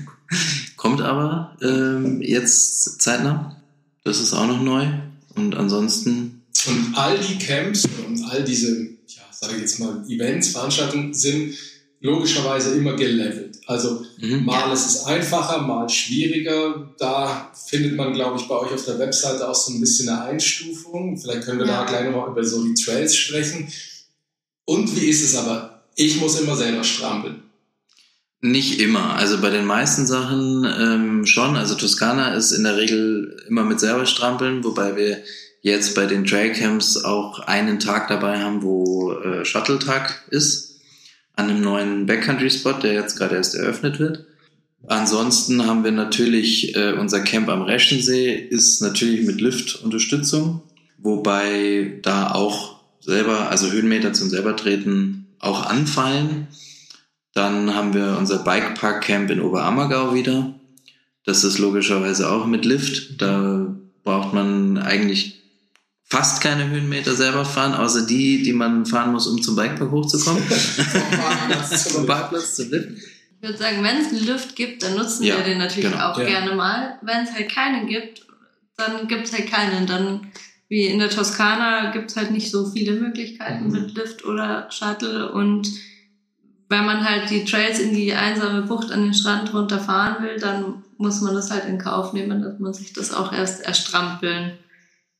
Kommt aber ähm, jetzt zeitnah. Das ist auch noch neu. Und ansonsten, Und all die Camps und all diese, ja, sage ich jetzt mal, Events, Veranstaltungen sind logischerweise immer gelevelt. Also mhm. mal ist es einfacher, mal schwieriger. Da findet man, glaube ich, bei euch auf der Webseite auch so ein bisschen eine Einstufung. Vielleicht können wir ja. da gleich nochmal über so die Trails sprechen. Und wie ist es aber? Ich muss immer selber strampeln. Nicht immer. Also bei den meisten Sachen ähm, schon. Also Toskana ist in der Regel immer mit selber strampeln, wobei wir jetzt bei den Trailcamps auch einen Tag dabei haben, wo äh, Shuttle-Tag ist, an einem neuen Backcountry-Spot, der jetzt gerade erst eröffnet wird. Ansonsten haben wir natürlich äh, unser Camp am Reschensee, ist natürlich mit Lift-Unterstützung, wobei da auch selber, also Höhenmeter zum selbertreten auch anfallen. Dann haben wir unser Bikepark-Camp in Oberammergau wieder. Das ist logischerweise auch mit Lift. Da braucht man eigentlich fast keine Höhenmeter selber fahren, außer die, die man fahren muss, um zum Bikepark hochzukommen. Vom Parkplatz zum Lift. Ich würde sagen, wenn es einen Lift gibt, dann nutzen ja, wir den natürlich genau. auch ja. gerne mal. Wenn es halt keinen gibt, dann gibt es halt keinen. Dann, wie in der Toskana, gibt es halt nicht so viele Möglichkeiten mhm. mit Lift oder Shuttle. Und wenn man halt die Trails in die einsame Bucht an den Strand runterfahren will, dann muss man das halt in Kauf nehmen, dass man sich das auch erst erstrampeln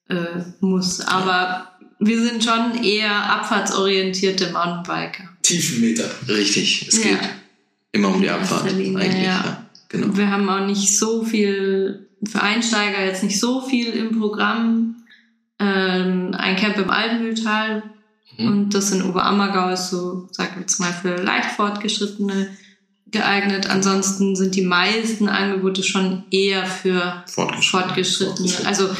äh, muss. Aber wir sind schon eher abfahrtsorientierte Mountainbiker. Tiefenmeter. Richtig, es geht ja. immer um die Abfahrt Linie, eigentlich. Ja. ja. genau. Wir haben auch nicht so viel, für Einsteiger jetzt nicht so viel im Programm. Ähm, ein Camp im Alpenmühltal mhm. und das in Oberammergau ist so, sagen wir jetzt mal, für leicht fortgeschrittene geeignet. Ansonsten sind die meisten Angebote schon eher für Fortgeschrittene. Fortgeschrittene. Also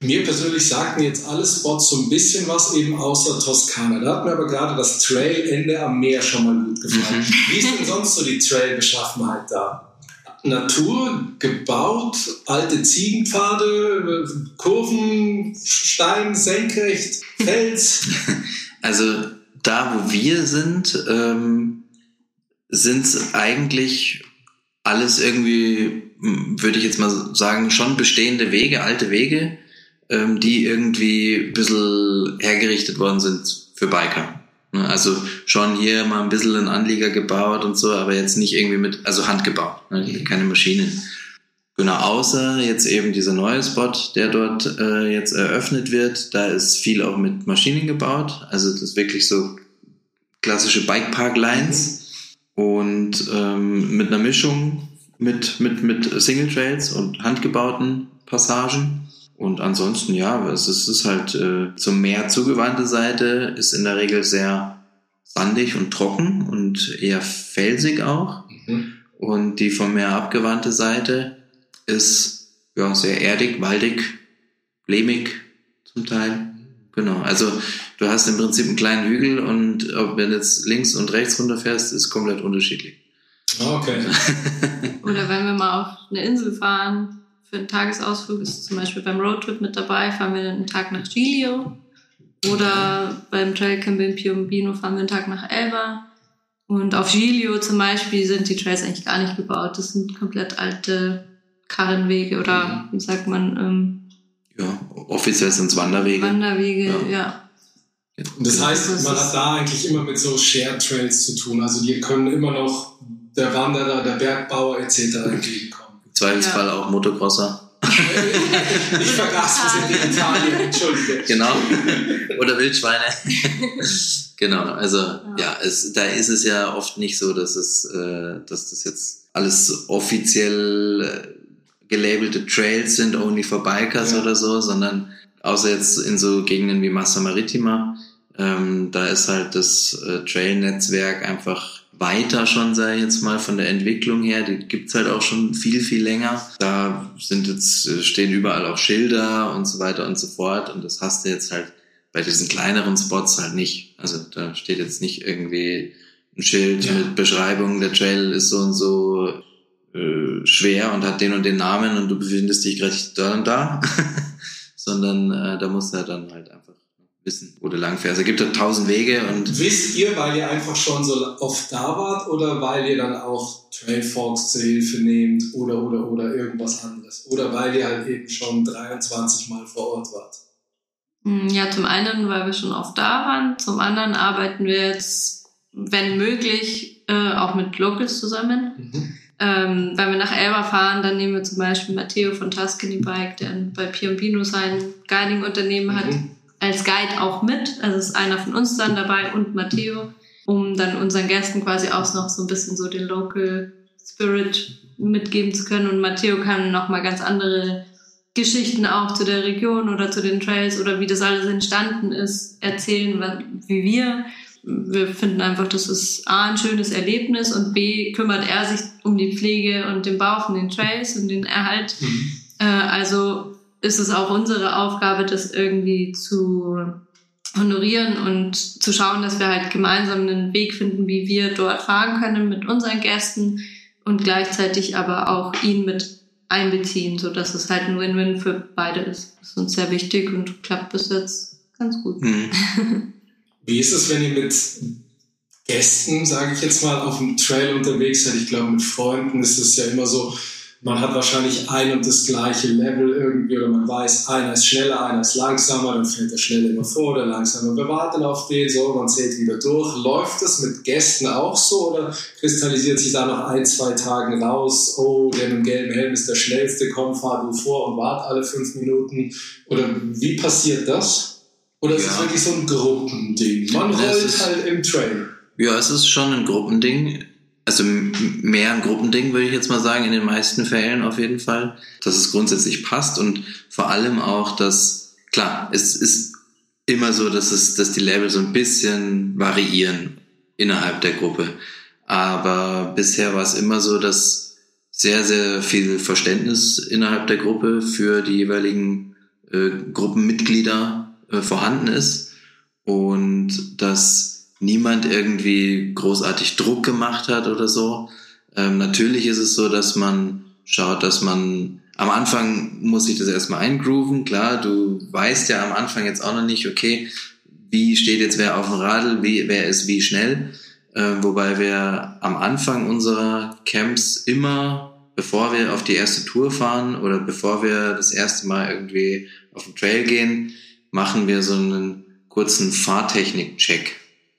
mir persönlich sagten jetzt alle Spots so ein bisschen was, eben außer Toskana. Da hat mir aber gerade das Trailende am Meer schon mal gut gefallen. Mhm. Wie ist denn sonst so die Trail-Beschaffenheit da? Natur, gebaut, alte Ziegenpfade, Kurven, Stein, senkrecht, Fels? Also da, wo wir sind, ähm, sind es eigentlich alles irgendwie, würde ich jetzt mal sagen, schon bestehende Wege, alte Wege ähm, die irgendwie ein bisschen hergerichtet worden sind für Biker. Ne, also schon hier mal ein bisschen ein Anlieger gebaut und so, aber jetzt nicht irgendwie mit, also handgebaut, ne, mhm. keine Maschinen. Genau, außer jetzt eben dieser neue Spot, der dort äh, jetzt eröffnet wird, da ist viel auch mit Maschinen gebaut. Also das ist wirklich so klassische Bikepark-Lines mhm. und ähm, mit einer Mischung mit, mit, mit Single Trails und handgebauten Passagen. Und ansonsten, ja, es ist, es ist halt äh, zum Meer zugewandte Seite, ist in der Regel sehr sandig und trocken und eher felsig auch. Mhm. Und die vom Meer abgewandte Seite ist ja sehr erdig, waldig, lehmig zum Teil. Genau. Also du hast im Prinzip einen kleinen Hügel und ob wenn jetzt links und rechts runterfährst, ist komplett unterschiedlich. Okay. Oder wenn wir mal auf eine Insel fahren, für einen Tagesausflug ist zum Beispiel beim Roadtrip mit dabei, fahren wir einen Tag nach Giglio. Oder beim Trailcamp in Piombino fahren wir einen Tag nach Elba. Und auf Giglio zum Beispiel sind die Trails eigentlich gar nicht gebaut. Das sind komplett alte Karrenwege oder mhm. wie sagt man? Ähm, ja, offiziell sind es Wanderwege. Wanderwege, ja. ja. Das heißt, man hat da eigentlich immer mit so Shared Trails zu tun. Also die können immer noch der Wanderer, der Bergbauer etc. entgegenkommen. Zweifelsfall ja. auch Motocrosser. ich vergaß, sind in Italien, entschuldige. Genau. Oder Wildschweine. genau, also ja, ja es, da ist es ja oft nicht so, dass es, äh, dass das jetzt alles offiziell äh, gelabelte Trails sind, only for Bikers ja. oder so, sondern außer jetzt in so Gegenden wie Massa Maritima, ähm, da ist halt das äh, Trail-Netzwerk einfach weiter schon, sei jetzt mal, von der Entwicklung her. Die gibt's halt auch schon viel, viel länger. Da sind jetzt, äh, stehen überall auch Schilder und so weiter und so fort. Und das hast du jetzt halt bei diesen kleineren Spots halt nicht. Also da steht jetzt nicht irgendwie ein Schild ja. mit Beschreibung, der Trail ist so und so äh, schwer und hat den und den Namen und du befindest dich gerade da und da. Sondern äh, da musst du halt dann halt einfach wissen, wo du langfährst. Es gibt ja tausend Wege und. Wisst ihr, weil ihr einfach schon so oft da wart oder weil ihr dann auch Trailforks zur Hilfe nehmt oder oder oder irgendwas anderes? Oder weil ihr halt eben schon 23 Mal vor Ort wart? Hm, ja, zum einen, weil wir schon oft da waren. Zum anderen arbeiten wir jetzt, wenn möglich, äh, auch mit Locals zusammen. Mhm. Ähm, wenn wir nach Elba fahren, dann nehmen wir zum Beispiel Matteo von Tuscany Bike, der bei Piombino sein Guiding-Unternehmen hat, Mhm. Als Guide auch mit. Also ist einer von uns dann dabei und Matteo, um dann unseren Gästen quasi auch noch so ein bisschen so den Local Spirit mitgeben zu können. Und Matteo kann nochmal ganz andere Geschichten auch zu der Region oder zu den Trails oder wie das alles entstanden ist, erzählen, wie wir. Wir finden einfach, das ist A, ein schönes Erlebnis und B, kümmert er sich um die Pflege und den Bau von den Trails und den Erhalt. Mhm. Äh, also ist es auch unsere Aufgabe, das irgendwie zu honorieren und zu schauen, dass wir halt gemeinsam einen Weg finden, wie wir dort fahren können mit unseren Gästen und gleichzeitig aber auch ihn mit einbeziehen, so dass es halt ein Win-Win für beide ist. Das ist uns sehr wichtig und klappt bis jetzt ganz gut. Mhm. Wie ist es, wenn ihr mit Gästen, sage ich jetzt mal, auf dem Trail unterwegs seid? Ich glaube, mit Freunden ist es ja immer so, man hat wahrscheinlich ein und das gleiche Level irgendwie oder man weiß, einer ist schneller, einer ist langsamer, dann fällt der Schnelle immer vor, der langsame. Wir warten auf den, so, man zählt wieder durch. Läuft das mit Gästen auch so oder kristallisiert sich da nach ein, zwei Tagen raus, oh, der mit dem gelben Helm ist der schnellste, komm, fahr du vor und wart alle fünf Minuten? Oder wie passiert das? Oder ist es Ja. wirklich so ein Gruppending? Man es rollt halt im Trail. Ja, es ist schon ein Gruppending. Also mehr ein Gruppending, würde ich jetzt mal sagen, in den meisten Fällen auf jeden Fall. Dass es grundsätzlich passt und vor allem auch, dass, klar, es ist immer so, dass es, dass die Level so ein bisschen variieren innerhalb der Gruppe. Aber bisher war es immer so, dass sehr, sehr viel Verständnis innerhalb der Gruppe für die jeweiligen äh, Gruppenmitglieder äh, vorhanden ist und dass niemand irgendwie großartig Druck gemacht hat oder so. Ähm, natürlich ist es so, dass man schaut, dass man am Anfang muss sich das erstmal eingrooven. Klar, du weißt ja am Anfang jetzt auch noch nicht, okay, wie steht jetzt wer auf dem Radl, wie, wer ist wie schnell. Äh, wobei wir am Anfang unserer Camps immer, bevor wir auf die erste Tour fahren oder bevor wir das erste Mal irgendwie auf den Trail gehen, machen wir so einen kurzen Fahrtechnik-Check,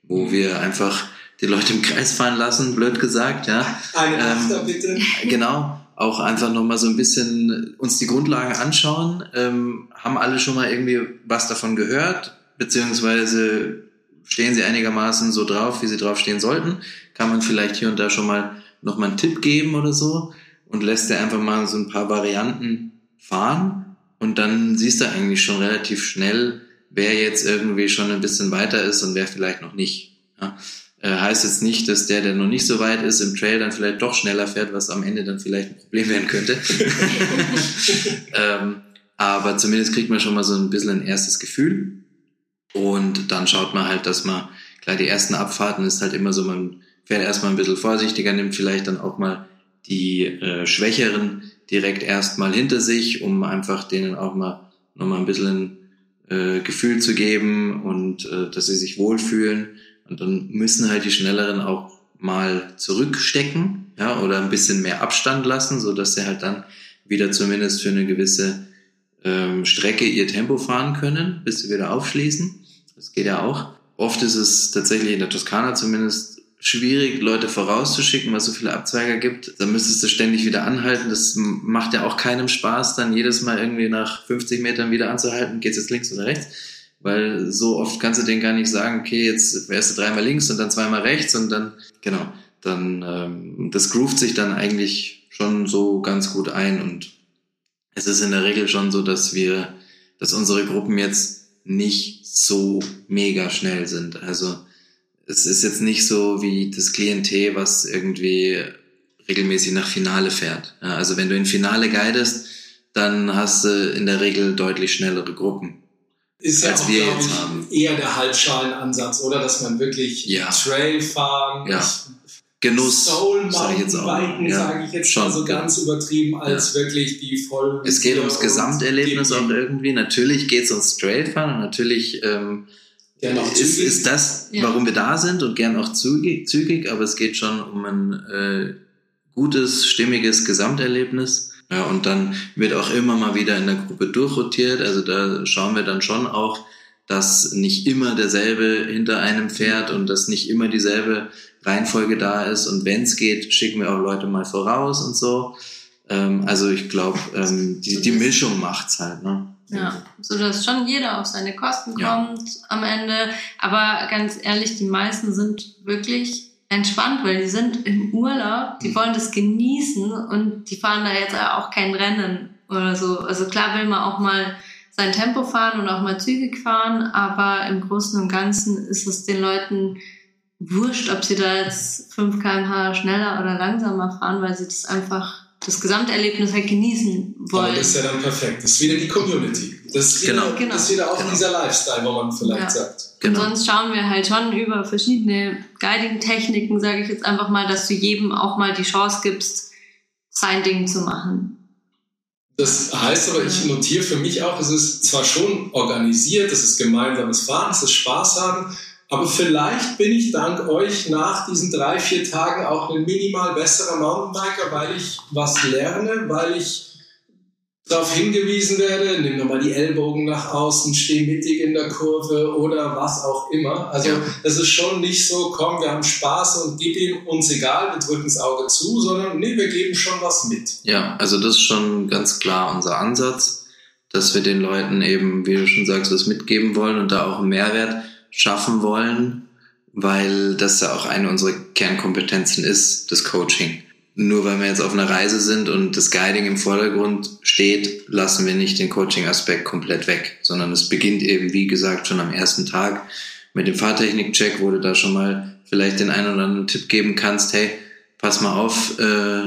wo wir einfach die Leute im Kreis fahren lassen, blöd gesagt, ja. Eine Ähm, bitte. Genau, auch einfach nochmal so ein bisschen uns die Grundlagen anschauen. Ähm, haben alle schon mal irgendwie was davon gehört, beziehungsweise stehen sie einigermaßen so drauf, wie sie drauf stehen sollten? Kann man vielleicht hier und da schon mal nochmal einen Tipp geben oder so und lässt dir einfach mal so ein paar Varianten fahren und dann siehst du eigentlich schon relativ schnell, wer jetzt irgendwie schon ein bisschen weiter ist und wer vielleicht noch nicht. Ja. Äh, heißt jetzt nicht, dass der, der noch nicht so weit ist, im Trail dann vielleicht doch schneller fährt, was am Ende dann vielleicht ein Problem werden könnte. ähm, aber zumindest kriegt man schon mal so ein bisschen ein erstes Gefühl. Und dann schaut man halt, dass man, klar, die ersten Abfahrten ist halt immer so, man fährt erstmal ein bisschen vorsichtiger, nimmt vielleicht dann auch mal die äh, Schwächeren direkt erstmal hinter sich, um einfach denen auch mal nochmal ein bisschen äh, Gefühl zu geben und äh, dass sie sich wohlfühlen. Und dann müssen halt die Schnelleren auch mal zurückstecken, ja, oder ein bisschen mehr Abstand lassen, so dass sie halt dann wieder zumindest für eine gewisse ähm, Strecke ihr Tempo fahren können, bis sie wieder aufschließen. Das geht ja auch. Oft ist es tatsächlich in der Toskana zumindest schwierig, Leute vorauszuschicken, weil es so viele Abzweiger gibt. Da müsstest du ständig wieder anhalten. Das macht ja auch keinem Spaß, dann jedes Mal irgendwie nach 50 Metern wieder anzuhalten. Geht's jetzt links oder rechts? Weil so oft kannst du denen gar nicht sagen, okay, jetzt fährst du dreimal links und dann zweimal rechts und dann, genau, dann, ähm, das groovt sich dann eigentlich schon so ganz gut ein und es ist in der Regel schon so, dass wir, dass unsere Gruppen jetzt nicht so mega schnell sind. Also es ist jetzt nicht so wie das Klientel, was irgendwie regelmäßig nach Finale fährt. Ja, also wenn du in Finale guidest, dann hast du in der Regel deutlich schnellere Gruppen. Ist ja als auch, wir jetzt ich, haben. eher der Halbschalenansatz, oder? Dass man wirklich Ja. Trail fahren, Ja. Genuss, Soul sag ich jetzt auch. Mountainbiken, Ja, sage ich jetzt schon, so ja. ganz übertrieben, als wirklich die voll. Es geht ums Gesamterlebnis auch und irgendwie. Natürlich geht es ums Trailfahren und natürlich ähm, Ja, ist, zügig. ist das, Ja. warum wir da sind und gern auch zügig, zügig aber es geht schon um ein äh, gutes, stimmiges Gesamterlebnis. Ja, und dann wird auch immer mal wieder in der Gruppe durchrotiert. Also da schauen wir dann schon auch, dass nicht immer derselbe hinter einem fährt und dass nicht immer dieselbe Reihenfolge da ist. Und wenn es geht, schicken wir auch Leute mal voraus und so. Ähm, also ich glaube, ähm, die, die Mischung macht's halt. Ne? Ja, so dass schon jeder auf seine Kosten kommt Ja. am Ende. Aber ganz ehrlich, die meisten sind wirklich entspannt, weil die sind im Urlaub, die wollen das genießen und die fahren da jetzt auch kein Rennen oder so. Also klar will man auch mal sein Tempo fahren und auch mal zügig fahren, aber im Großen und Ganzen ist es den Leuten wurscht, ob sie da jetzt 5 kmh schneller oder langsamer fahren, weil sie das einfach das Gesamterlebnis halt genießen Aber wollen. das ist ja dann perfekt. Das ist wieder die Community. Das ist wieder, Genau. Genau. Das ist wieder auch Genau. dieser Lifestyle, wo man vielleicht Ja. sagt. Und Genau. sonst schauen wir halt schon über verschiedene Guiding-Techniken, sage ich jetzt einfach mal, dass du jedem auch mal die Chance gibst, sein Ding zu machen. Das heißt aber, ich notiere für mich auch, es ist zwar schon organisiert, es ist gemeinsames Fahren, es ist Spaß haben, aber vielleicht bin ich dank euch nach diesen drei, vier Tagen auch ein minimal besserer Mountainbiker, weil ich was lerne, weil ich darauf hingewiesen werde, nimm nochmal die Ellbogen nach außen, steh mittig in der Kurve oder was auch immer. Also es ist schon nicht so, komm, wir haben Spaß und gib ihm uns egal, wir drücken das Auge zu, sondern nee, wir geben schon was mit. Ja, also das ist schon ganz klar unser Ansatz, dass wir den Leuten eben, wie du schon sagst, was mitgeben wollen und da auch einen Mehrwert schaffen wollen, weil das ja auch eine unserer Kernkompetenzen ist, das Coaching. Nur weil wir jetzt auf einer Reise sind und das Guiding im Vordergrund steht, lassen wir nicht den Coaching-Aspekt komplett weg, sondern es beginnt eben, wie gesagt, schon am ersten Tag mit dem Fahrtechnik-Check, wo du da schon mal vielleicht den einen oder anderen Tipp geben kannst, hey, pass mal auf, äh,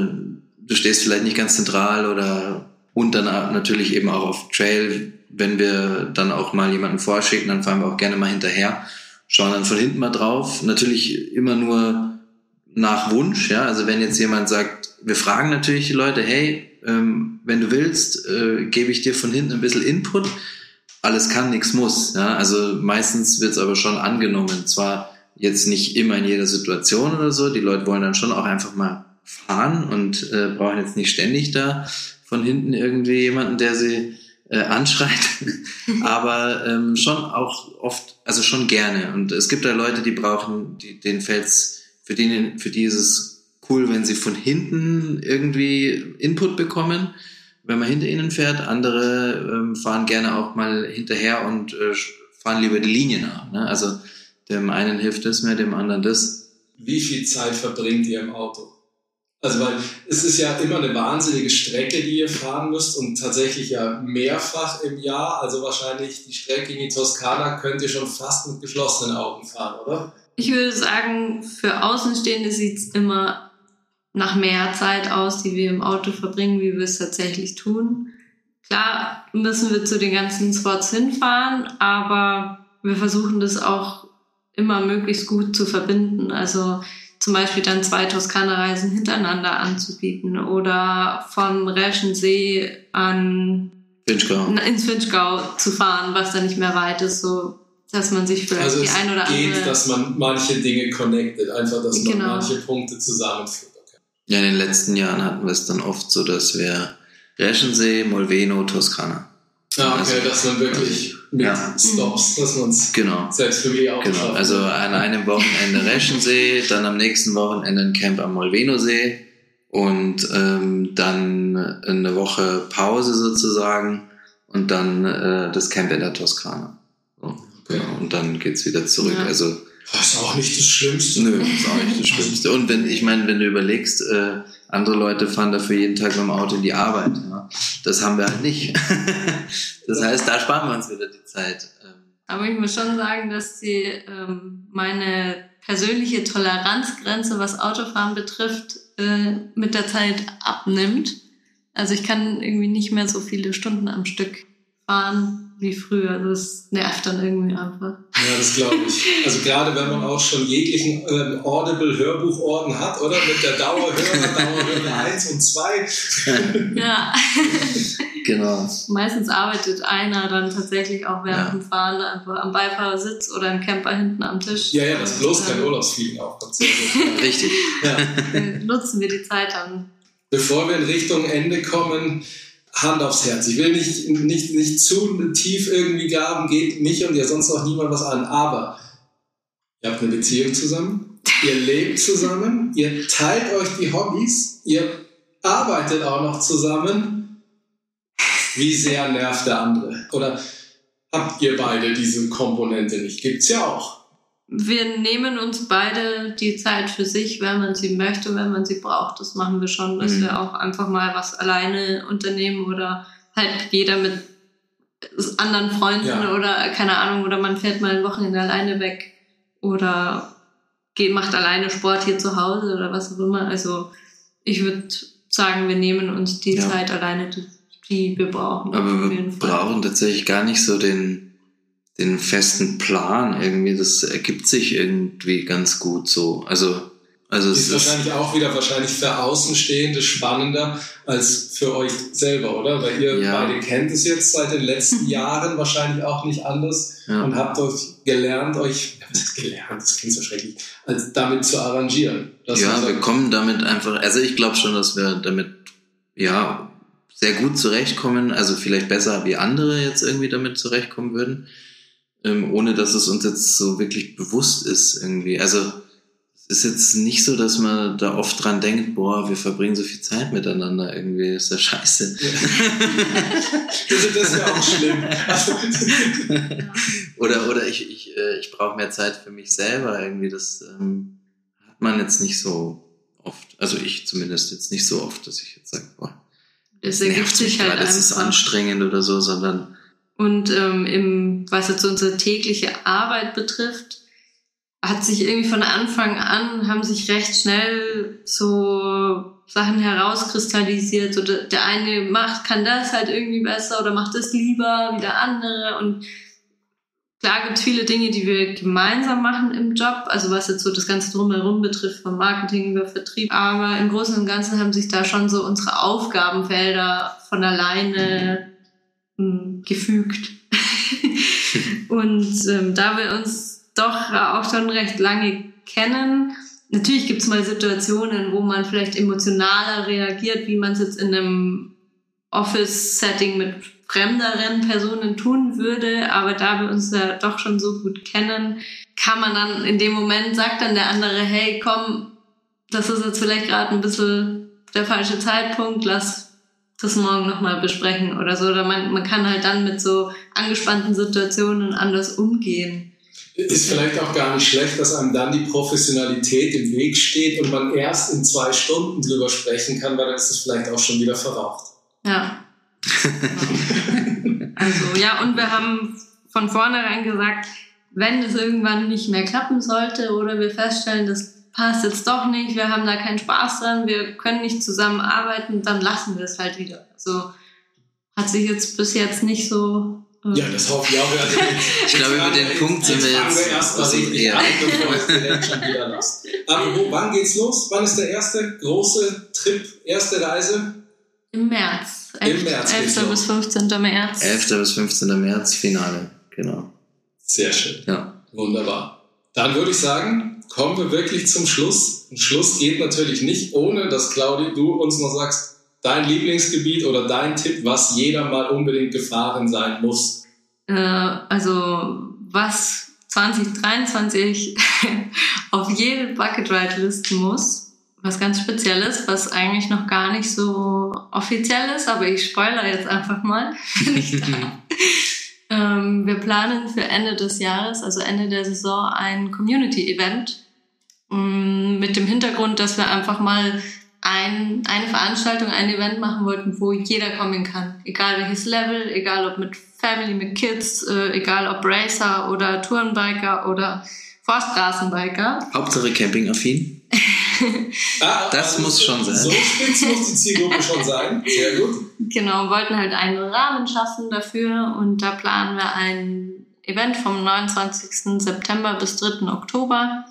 du stehst vielleicht nicht ganz zentral oder und dann natürlich eben auch auf Trail, wenn wir dann auch mal jemanden vorschicken, dann fahren wir auch gerne mal hinterher, schauen dann von hinten mal drauf. Natürlich immer nur nach Wunsch, ja. Also wenn jetzt jemand sagt, wir fragen natürlich die Leute, hey, ähm, wenn du willst, äh, gebe ich dir von hinten ein bisschen Input. Alles kann, nichts muss. Ja? Also meistens wird es aber schon angenommen. Zwar jetzt nicht immer in jeder Situation oder so. Die Leute wollen dann schon auch einfach mal fahren und äh, brauchen jetzt nicht ständig da von hinten irgendwie jemanden, der sie äh, anschreit. aber ähm, schon auch oft, also schon gerne. Und es gibt da Leute, die brauchen, die, denen fällt's, für die, für die ist es cool, wenn sie von hinten irgendwie Input bekommen, wenn man hinter ihnen fährt. Andere ähm, fahren gerne auch mal hinterher und äh, fahren lieber die Linie nach. Ne? Also dem einen hilft das mehr, dem anderen das. Wie viel Zeit verbringt ihr im Auto? Also weil es ist ja immer eine wahnsinnige Strecke, die ihr fahren müsst und tatsächlich ja mehrfach im Jahr. Also wahrscheinlich die Strecke in die Toskana könnt ihr schon fast mit geschlossenen Augen fahren, oder? Ich würde sagen, für Außenstehende sieht's immer nach mehr Zeit aus, die wir im Auto verbringen, wie wir es tatsächlich tun. Klar müssen wir zu den ganzen Spots hinfahren, aber wir versuchen das auch immer möglichst gut zu verbinden. Also zum Beispiel dann zwei Toskana-Reisen hintereinander anzubieten oder vom Reschensee an Finchgau. ins Finchgau zu fahren, was dann nicht mehr weit ist, so dass man sich vielleicht Also die ein oder geht, andere dass man manche Dinge connectet, einfach, dass man Genau. manche Punkte zusammenführt. Okay. Ja, in den letzten Jahren hatten wir es dann oft so, dass wir Reschensee, Molveno, Toskana. Ah, okay, Also- dass man wirklich mit Ja. Stops, dass man es Genau. selbst für mich auch Genau, schafft. also an einem Wochenende Reschensee, dann am nächsten Wochenende ein Camp am Molveno-See und ähm, dann eine Woche Pause sozusagen und dann äh, das Camp in der Toskana. So, genau. Und dann geht's wieder zurück. Ja. Also Das ist auch nicht das Schlimmste. nö, ist auch nicht das Schlimmste. Und wenn, ich meine, wenn du überlegst, äh, andere Leute fahren dafür jeden Tag mit dem Auto in die Arbeit. Ja? Das haben wir halt nicht. das heißt, da sparen wir uns wieder die Zeit. Ähm, Aber ich muss schon sagen, dass die ähm, meine persönliche Toleranzgrenze, was Autofahren betrifft, äh, mit der Zeit abnimmt. Also ich kann irgendwie nicht mehr so viele Stunden am Stück fahren wie früher. Das nervt dann irgendwie einfach. Ja, das glaube ich. Also gerade wenn man auch schon jeglichen ähm, Audible-Hörbuchorden hat, oder? Mit der Dauerhörer, Dauerhörer 1 und 2. Ja, genau. meistens arbeitet einer dann tatsächlich auch während Ja. dem Fahren einfach am Beifahrersitz oder im Camper hinten am Tisch. Ja, ja, das bloß Und, kein äh, aufkommt. Sehr gut. Richtig. Ja. Nutzen wir die Zeit dann. Bevor wir in Richtung Ende kommen, Hand aufs Herz. Ich will nicht, nicht, nicht zu tief irgendwie graben, geht mich und ja sonst auch niemand was an. Aber ihr habt eine Beziehung zusammen, ihr lebt zusammen, ihr teilt euch die Hobbys, ihr arbeitet auch noch zusammen. Wie sehr nervt der andere? Oder habt ihr beide diese Komponente nicht? Gibt's ja auch. Wir nehmen uns beide die Zeit für sich, wenn man sie möchte, wenn man sie braucht. Das machen wir schon, dass Mhm. wir auch einfach mal was alleine unternehmen oder halt jeder mit anderen Freunden Ja. oder keine Ahnung, oder man fährt mal ein Wochenende alleine weg oder geht, macht alleine Sport hier zu Hause oder was auch immer. Also ich würde sagen, wir nehmen uns die Ja. Zeit alleine, die, wir brauchen. Aber wir brauchen tatsächlich gar nicht so den, den festen Plan irgendwie. Das ergibt sich irgendwie ganz gut so. Also, also es Ist ist, wahrscheinlich auch wieder wahrscheinlich für Außenstehende spannender als für euch selber, oder? Weil ihr Ja. beide kennt es jetzt seit den letzten Jahren wahrscheinlich auch nicht anders Ja. und habt euch gelernt, euch, gelernt, das klingt so schrecklich, als damit zu arrangieren. Ja, wir kommen damit einfach, also ich glaube schon, dass wir damit, ja, sehr gut zurechtkommen, also vielleicht besser wie andere jetzt irgendwie damit zurechtkommen würden, ähm, ohne dass es uns jetzt so wirklich bewusst ist irgendwie. Also es ist jetzt nicht so, dass man da oft dran denkt, boah, wir verbringen so viel Zeit miteinander irgendwie, ist ja scheiße. Also das wäre auch schlimm. Oder oder ich, ich, äh, ich brauche mehr Zeit für mich selber irgendwie. Das ähm, hat man jetzt nicht so oft. Also ich zumindest jetzt nicht so oft, dass ich jetzt sage, boah, Es das ergibt nervt mich sich halt gerade, das ist anstrengend oder so, sondern Und ähm, im, was jetzt unsere tägliche Arbeit betrifft, hat sich irgendwie von Anfang an, haben sich recht schnell so Sachen herauskristallisiert. So der, der eine macht, kann das halt irgendwie besser oder macht das lieber wie der andere. Und klar gibt es viele Dinge, die wir gemeinsam machen im Job, also was jetzt so das Ganze drumherum betrifft, vom Marketing über Vertrieb. Aber im Großen und Ganzen haben sich da schon so unsere Aufgabenfelder von alleine mh, gefügt. und ähm, da wir uns doch auch schon recht lange kennen, natürlich gibt es mal Situationen, wo man vielleicht emotionaler reagiert, wie man es jetzt in einem Office-Setting mit fremderen Personen tun würde, aber da wir uns ja doch schon so gut kennen, kann man dann in dem Moment, sagt dann der andere, hey, komm, das ist jetzt vielleicht gerade ein bisschen der falsche Zeitpunkt, lass das morgen nochmal besprechen oder so. Oder man, man kann halt dann mit so angespannten Situationen anders umgehen. ist vielleicht auch gar nicht schlecht, dass einem dann die Professionalität im Weg steht und man erst in zwei Stunden drüber sprechen kann, weil dann ist es vielleicht auch schon wieder verraucht. Ja. also ja, und wir haben von vornherein gesagt, wenn es irgendwann nicht mehr klappen sollte oder wir feststellen, das passt jetzt doch nicht, wir haben da keinen Spaß dran, wir können nicht zusammenarbeiten, dann lassen wir es halt wieder. Also hat sich jetzt bis jetzt nicht so. äh, Ja, das hoffe ich auch. Also Ich glaube, über den Punkt sind wir jetzt- wir erst mal also, richtig ja. an, bevor es direkt schon wieder lasst. Aber wo, wann geht's los? Wann ist der erste große Trip, erste Reise? Im März. Im März geht's 11. los. bis 15. März. 11. bis 15. März, Finale, genau. Sehr schön. Ja. Wunderbar. Dann würde ich sagen, kommen wir wirklich zum Schluss. Ein Schluss geht natürlich nicht, ohne dass Claudi, du uns noch sagst, dein Lieblingsgebiet oder dein Tipp, was jeder mal unbedingt gefahren sein muss. Äh, also was 2023 auf jede Bucket Ride listen muss, was ganz Spezielles, was eigentlich noch gar nicht so offiziell ist, aber ich spoiler jetzt einfach mal, ähm, wir planen für Ende des Jahres, also Ende der Saison, ein Community-Event mm, mit dem Hintergrund, dass wir einfach mal ein, eine Veranstaltung, ein Event machen wollten, wo jeder kommen kann. Egal welches Level, egal ob mit Family, mit Kids, äh, egal ob Racer oder Tourenbiker oder Forststraßenbiker. Hauptsache campingaffin. Ah, Das muss schon sein. So spitz muss die Zielgruppe schon sein. Sehr gut. Genau, wollten halt einen Rahmen schaffen dafür und da planen wir ein Event vom 29. September bis 3. Oktober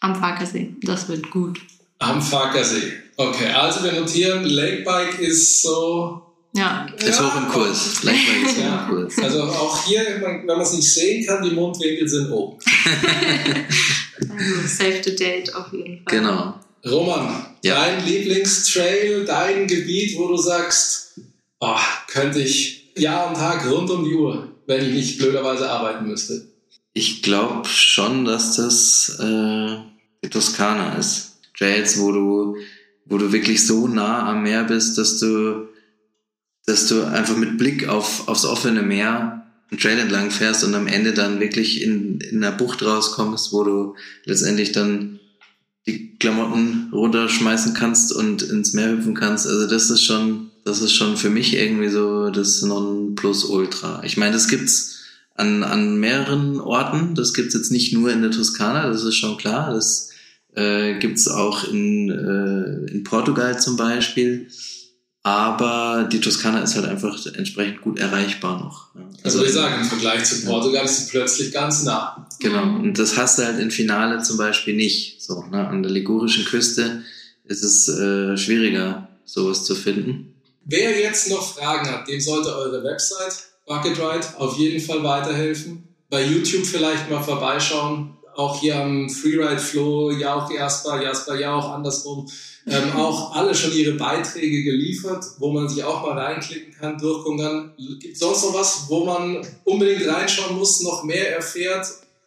am Farkasee. Das wird gut. Am Farkasee. Okay, also wir notieren, Lakebike ist so Ja, Ist hoch im Kurs. Gleichzeitig ist hoch Ja. im Kurs. Also auch hier, wenn man es nicht sehen kann, die Mundwinkel sind oben. also Save the Date auf jeden Fall. Genau. Roman, Ja. dein Lieblingstrail, dein Gebiet, wo du sagst, oh, könnte ich Jahr und Tag rund um die Uhr, wenn ich nicht blöderweise arbeiten müsste. Ich glaube schon, dass das äh, die Toskana ist. Trails, wo du, wo du wirklich so nah am Meer bist, dass du, dass du einfach mit Blick auf, aufs offene Meer einen Trail entlang fährst und am Ende dann wirklich in, in einer Bucht rauskommst, wo du letztendlich dann die Klamotten runterschmeißen kannst und ins Meer hüpfen kannst. Also das ist schon, das ist schon für mich irgendwie so das Nonplusultra. Ich meine, das gibt's an, an mehreren Orten. Das gibt's jetzt nicht nur in der Toskana, das ist schon klar. Das äh, gibt's auch in, äh, in Portugal zum Beispiel. Aber die Toskana ist halt einfach entsprechend gut erreichbar noch. Also, ich sagen, im Vergleich zu Portugal ist sie plötzlich ganz nah. Genau. Und das hast du halt in Finale zum Beispiel nicht. So, ne? An der ligurischen Küste ist es äh, schwieriger, sowas zu finden. Wer jetzt noch Fragen hat, dem sollte eure Website Bucket Ride auf jeden Fall weiterhelfen. Bei YouTube vielleicht mal vorbeischauen. Auch hier am Freeride Flow, Jauch Jasper, Jasper Jauch, andersrum. Ähm, auch alle schon ihre Beiträge geliefert, wo man sich auch mal reinklicken kann, durchgucken kann. Gibt es sonst noch was, wo man unbedingt reinschauen muss, noch mehr erfährt?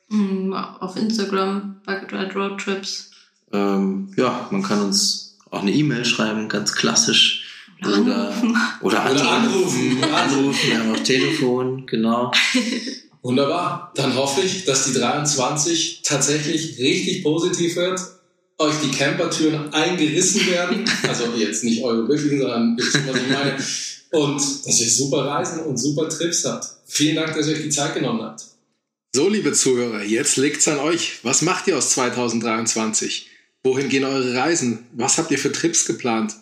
Mm, Auf Instagram, Bucket Ride Road Trips. Ähm, ja, man kann uns auch eine E-Mail schreiben, ganz klassisch. Oder anrufen. Oder, Oder anrufen. anrufen, wir haben auch Telefon, genau. Wunderbar. Dann hoffe ich, dass die 23 tatsächlich richtig positiv wird, euch die Campertüren eingerissen werden. Also jetzt nicht eure wirklichen, sondern wisst ihr, was ich meine. Und dass ihr super Reisen und super Trips habt. Vielen Dank, dass ihr euch die Zeit genommen habt. So, liebe Zuhörer, jetzt liegt's an euch. Was macht ihr aus 2023? Wohin gehen eure Reisen? Was habt ihr für Trips geplant?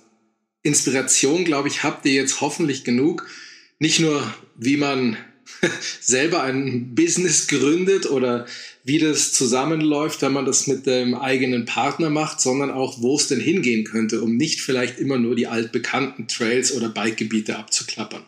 Inspiration, glaube ich, habt ihr jetzt hoffentlich genug. Nicht nur, wie man selber ein Business gründet oder wie das zusammenläuft, wenn man das mit dem eigenen Partner macht, sondern auch, wo es denn hingehen könnte, um nicht vielleicht immer nur die altbekannten Trails oder Bikegebiete abzuklappern.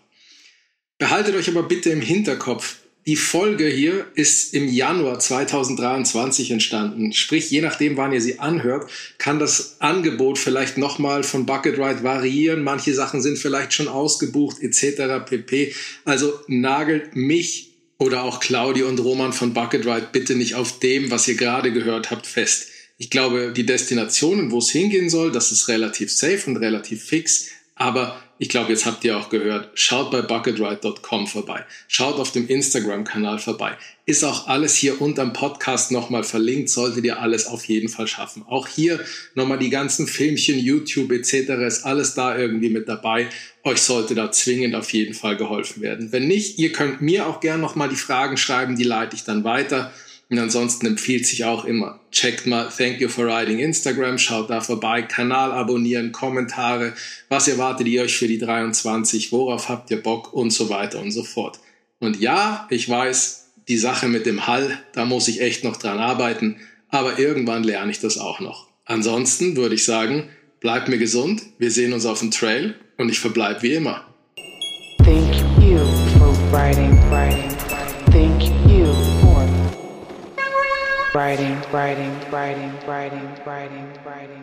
Behaltet euch aber bitte im Hinterkopf, die Folge hier ist im Januar 2023 entstanden. Sprich, je nachdem, wann ihr sie anhört, kann das Angebot vielleicht nochmal von Bucket Ride variieren. Manche Sachen sind vielleicht schon ausgebucht etc. pp. Also nagelt mich oder auch Claudia und Roman von Bucket Ride bitte nicht auf dem, was ihr gerade gehört habt, fest. Ich glaube, die Destinationen, wo es hingehen soll, das ist relativ safe und relativ fix. Aber ich glaube, jetzt habt ihr auch gehört, schaut bei bucketride.com vorbei, schaut auf dem Instagram-Kanal vorbei. Ist auch alles hier unterm Podcast nochmal verlinkt, solltet ihr alles auf jeden Fall schaffen. Auch hier nochmal die ganzen Filmchen, YouTube etc. ist alles da irgendwie mit dabei. Euch sollte da zwingend auf jeden Fall geholfen werden. Wenn nicht, ihr könnt mir auch gern nochmal die Fragen schreiben, die leite ich dann weiter. Und ansonsten empfiehlt sich auch immer, checkt mal Thank You for Riding Instagram, schaut da vorbei, Kanal abonnieren, Kommentare, was erwartet ihr euch für die 23, worauf habt ihr Bock und so weiter und so fort. Und ja, ich weiß, die Sache mit dem Hall, da muss ich echt noch dran arbeiten, aber irgendwann lerne ich das auch noch. Ansonsten würde ich sagen, bleibt mir gesund, wir sehen uns auf dem Trail und ich verbleibe wie immer. Thank you for writing, writing, writing, writing, writing, writing, writing, writing.